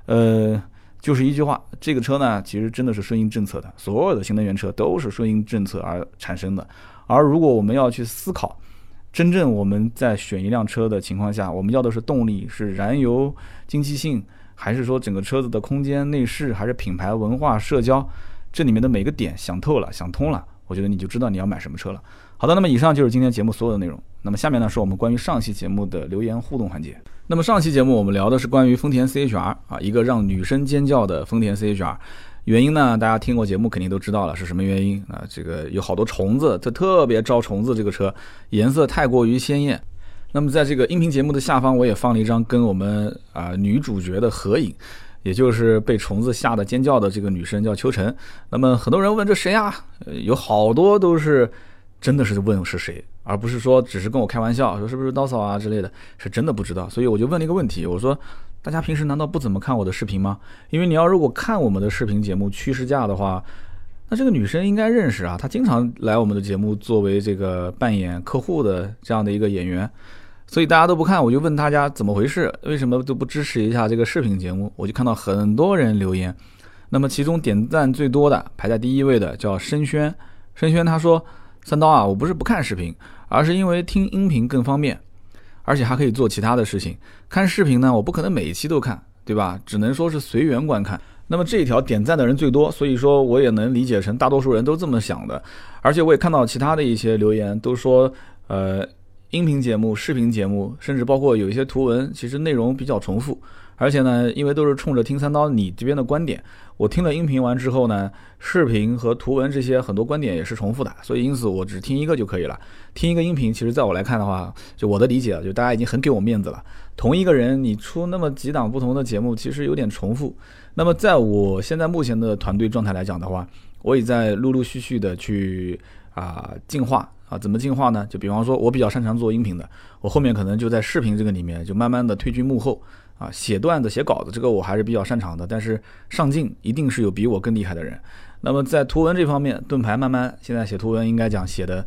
呃。就是一句话，这个车呢，其实真的是顺应政策的。所有的新能源车都是顺应政策而产生的。而如果我们要去思考，真正我们在选一辆车的情况下，我们要的是动力，是燃油经济性，还是说整个车子的空间内饰，还是品牌文化、社交，这里面的每个点想透了、想通了，我觉得你就知道你要买什么车了。好的，那么以上就是今天节目所有的内容。那么下面呢，是我们关于上期节目的留言互动环节。那么上期节目我们聊的是关于丰田 CHR 啊，一个让女生尖叫的丰田 CHR。原因呢，大家听过节目肯定都知道了是什么原因啊？这个有好多虫子，它特别招虫子。这个车颜色太过于鲜艳。那么在这个音频节目的下方，我也放了一张跟我们啊女主角的合影，也就是被虫子吓得尖叫的这个女生叫秋晨。那么很多人问这谁啊？有好多都是。真的是问是谁，而不是说只是跟我开玩笑，说是不是刀嫂啊之类的，是真的不知道。所以我就问了一个问题，我说大家平时难道不怎么看我的视频吗？因为你要如果看我们的视频节目趋势价的话，那这个女生应该认识啊，她经常来我们的节目作为这个扮演客户的这样的一个演员。所以大家都不看，我就问大家怎么回事？为什么都不支持一下这个视频节目？我就看到很多人留言，那么其中点赞最多的排在第一位的叫申轩，申轩他说：“三刀啊，我不是不看视频，而是因为听音频更方便，而且还可以做其他的事情。看视频呢，我不可能每一期都看，对吧？只能说是随缘观看。那么这一条点赞的人最多，所以说我也能理解成大多数人都这么想的。而且我也看到其他的一些留言都说，呃。”音频节目、视频节目，甚至包括有一些图文，其实内容比较重复。而且呢，因为都是冲着听三刀你这边的观点，我听了音频完之后呢，视频和图文这些很多观点也是重复的，所以因此我只听一个就可以了。听一个音频，其实在我来看的话，就我的理解，就大家已经很给我面子了。同一个人你出那么几档不同的节目，其实有点重复。那么在我现在目前的团队状态来讲的话，我也在陆陆续续的去啊进化。啊，怎么进化呢？就比方说，我比较擅长做音频的，我后面可能就在视频这个里面，就慢慢的退居幕后啊，写段子、写稿子，这个我还是比较擅长的。但是上镜一定是有比我更厉害的人。那么在图文这方面，盾牌慢慢现在写图文，应该讲写的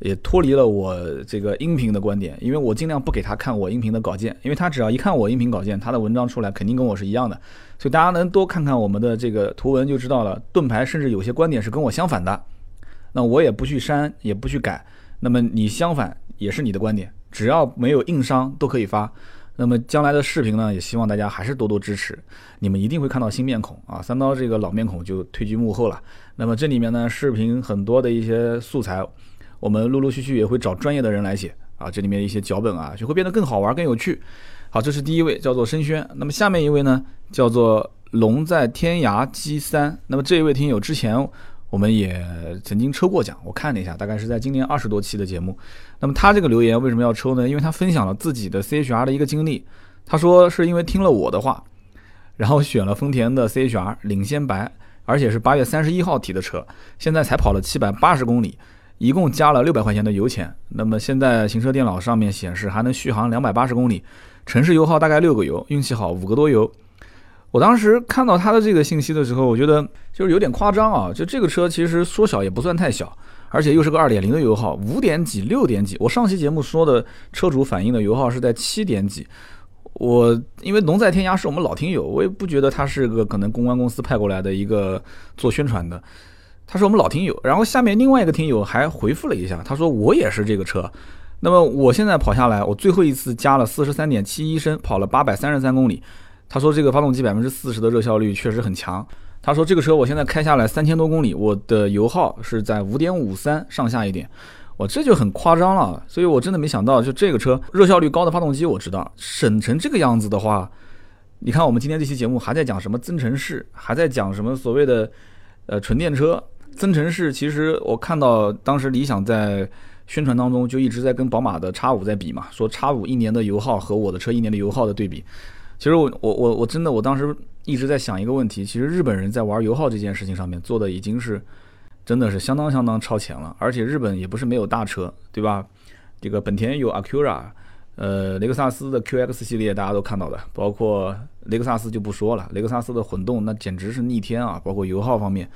也脱离了我这个音频的观点，因为我尽量不给他看我音频的稿件，因为他只要一看我音频稿件，他的文章出来肯定跟我是一样的。所以大家能多看看我们的这个图文就知道了，盾牌甚至有些观点是跟我相反的。那我也不去删，也不去改。那么你相反也是你的观点，只要没有硬伤都可以发。那么将来的视频呢，也希望大家还是多多支持。你们一定会看到新面孔啊！三刀这个老面孔就退居幕后了。那么这里面呢，视频很多的一些素材，我们陆陆续续也会找专业的人来写啊。这里面一些脚本啊，就会变得更好玩、更有趣。好，这是第一位，叫做申轩。那么下面一位呢，叫做龙在天涯机三。那么这一位听友之前。我们也曾经抽过奖，我看了一下，大概是在今年二十多期的节目。那么他这个留言为什么要抽呢？因为他分享了自己的 CHR 的一个经历。他说是因为听了我的话，然后选了丰田的 CHR 领先白，而且是八月三十一号提的车，现在才跑了七百八十公里，一共加了六百块钱的油钱。那么现在行车电脑上面显示还能续航两百八十公里，城市油耗大概六个油，运气好五个多油。我当时看到他的这个信息的时候，我觉得就是有点夸张啊！就这个车其实缩小也不算太小，而且又是个二点零的油耗，五点几、六点几。我上期节目说的车主反映的油耗是在七点几。我因为龙在天涯是我们老听友，我也不觉得他是个可能公关公司派过来的一个做宣传的，他是我们老听友。然后下面另外一个听友还回复了一下，他说我也是这个车。那么我现在跑下来，我最后一次加了四十三点七一升，跑了八百三十三公里。他说这个发动机百分之四十的热效率确实很强。他说这个车我现在开下来三千多公里，我的油耗是在五点五三上下一点，我这就很夸张了。所以我真的没想到，就这个车热效率高的发动机，我知道省成这个样子的话，你看我们今天这期节目还在讲什么增程式，还在讲什么所谓的呃纯电车增程式。其实我看到当时理想在宣传当中就一直在跟宝马的叉五在比嘛，说叉五一年的油耗和我的车一年的油耗的对比。其实我我我我真的我当时一直在想一个问题，其实日本人在玩油耗这件事情上面做的已经是真的是相当相当超前了，而且日本也不是没有大车，对吧？这个本田有 Acura，呃，雷克萨斯的 QX 系列大家都看到的，包括雷克萨斯就不说了，雷克萨斯的混动那简直是逆天啊，包括油耗方面，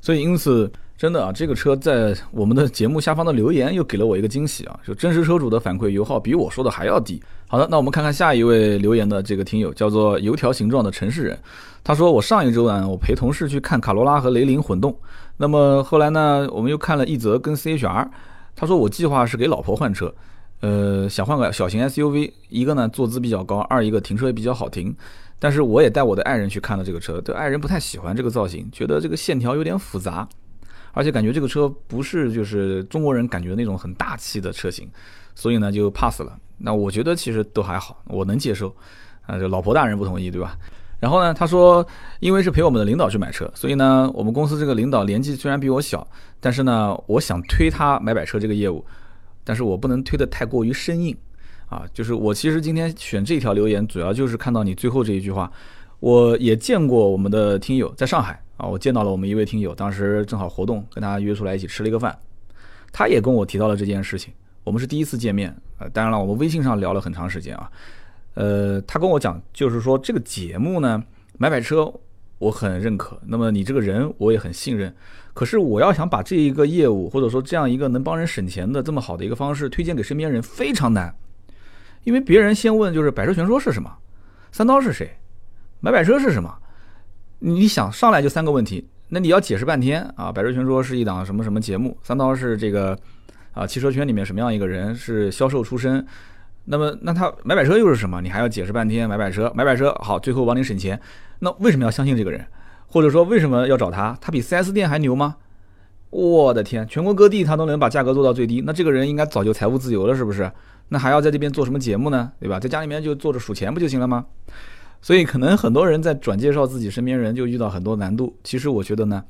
所以因此。真的啊，这个车在我们的节目下方的留言又给了我一个惊喜啊！就真实车主的反馈，油耗比我说的还要低。好的，那我们看看下一位留言的这个听友，叫做油条形状的城市人。他说：“我上一周呢，我陪同事去看卡罗拉和雷凌混动。那么后来呢，我们又看了一泽跟 CHR。他说我计划是给老婆换车，呃，想换个小型 SUV。一个呢坐姿比较高，二一个停车也比较好停。但是我也带我的爱人去看了这个车，对爱人不太喜欢这个造型，觉得这个线条有点复杂。”而且感觉这个车不是就是中国人感觉那种很大气的车型，所以呢就 pass 了。那我觉得其实都还好，我能接受。啊，这老婆大人不同意，对吧？然后呢，他说因为是陪我们的领导去买车，所以呢我们公司这个领导年纪虽然比我小，但是呢我想推他买买车这个业务，但是我不能推得太过于生硬。啊，就是我其实今天选这条留言，主要就是看到你最后这一句话。我也见过我们的听友在上海。啊，我见到了我们一位听友，当时正好活动，跟他约出来一起吃了一个饭。他也跟我提到了这件事情。我们是第一次见面，呃，当然了，我们微信上聊了很长时间啊。呃，他跟我讲，就是说这个节目呢，买买车我很认可，那么你这个人我也很信任。可是我要想把这一个业务，或者说这样一个能帮人省钱的这么好的一个方式推荐给身边人，非常难。因为别人先问就是百车全说是什么，三刀是谁，买买车是什么？你想上来就三个问题，那你要解释半天啊！百车全说是一档什么什么节目，三刀是这个啊汽车圈里面什么样一个人，是销售出身。那么那他买买车又是什么？你还要解释半天，买买车，买买车好，最后帮你省钱。那为什么要相信这个人？或者说为什么要找他？他比 4S 店还牛吗？我的天，全国各地他都能把价格做到最低，那这个人应该早就财务自由了，是不是？那还要在这边做什么节目呢？对吧？在家里面就坐着数钱不就行了吗？所以可能很多人在转介绍自己身边人就遇到很多难度。其实我觉得呢，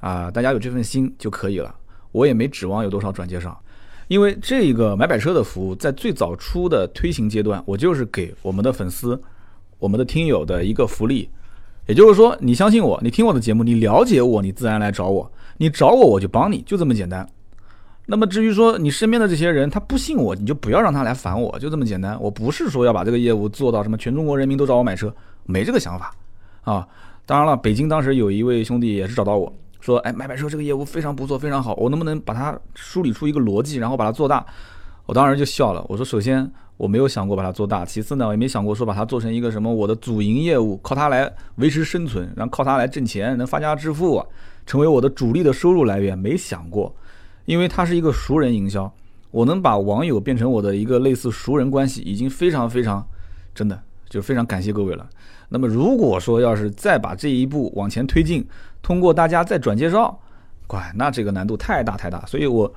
啊，大家有这份心就可以了。我也没指望有多少转介绍，因为这个买百车的服务在最早初的推行阶段，我就是给我们的粉丝、我们的听友的一个福利。也就是说，你相信我，你听我的节目，你了解我，你自然来找我，你找我我就帮你，就这么简单。那么至于说你身边的这些人他不信我，你就不要让他来烦我，就这么简单。我不是说要把这个业务做到什么全中国人民都找我买车，没这个想法啊。当然了，北京当时有一位兄弟也是找到我说，哎，买买车这个业务非常不错，非常好，我能不能把它梳理出一个逻辑，然后把它做大？我当时就笑了，我说，首先我没有想过把它做大，其次呢，我也没想过说把它做成一个什么我的主营业务，靠它来维持生存，然后靠它来挣钱，能发家致富，成为我的主力的收入来源，没想过。因为它是一个熟人营销，我能把网友变成我的一个类似熟人关系，已经非常非常，真的就非常感谢各位了。那么如果说要是再把这一步往前推进，通过大家再转介绍，乖，那这个难度太大太大。所以我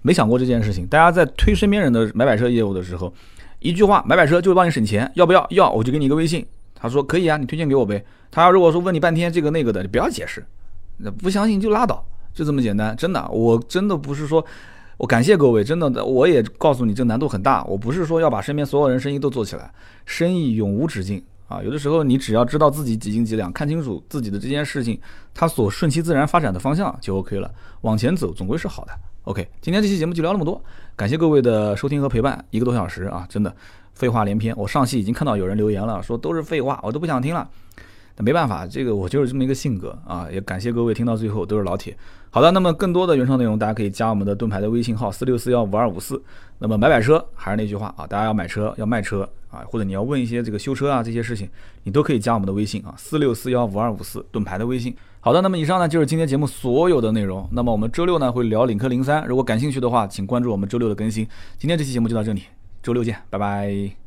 没想过这件事情。大家在推身边人的买买车业务的时候，一句话买买车就会帮你省钱，要不要？要，我就给你一个微信。他说可以啊，你推荐给我呗。他如果说问你半天这个那个的，你不要解释，那不相信就拉倒。就这么简单，真的，我真的不是说，我感谢各位，真的，我也告诉你，这难度很大。我不是说要把身边所有人生意都做起来，生意永无止境啊。有的时候你只要知道自己几斤几两，看清楚自己的这件事情，它所顺其自然发展的方向就 OK 了，往前走总归是好的。OK，今天这期节目就聊那么多，感谢各位的收听和陪伴，一个多小时啊，真的废话连篇。我上期已经看到有人留言了，说都是废话，我都不想听了。那没办法，这个我就是这么一个性格啊！也感谢各位听到最后都是老铁。好的，那么更多的原创内容，大家可以加我们的盾牌的微信号四六四幺五二五四。那么买买车还是那句话啊，大家要买车要卖车啊，或者你要问一些这个修车啊这些事情，你都可以加我们的微信啊四六四幺五二五四盾牌的微信。好的，那么以上呢就是今天节目所有的内容。那么我们周六呢会聊领克零三，如果感兴趣的话，请关注我们周六的更新。今天这期节目就到这里，周六见，拜拜。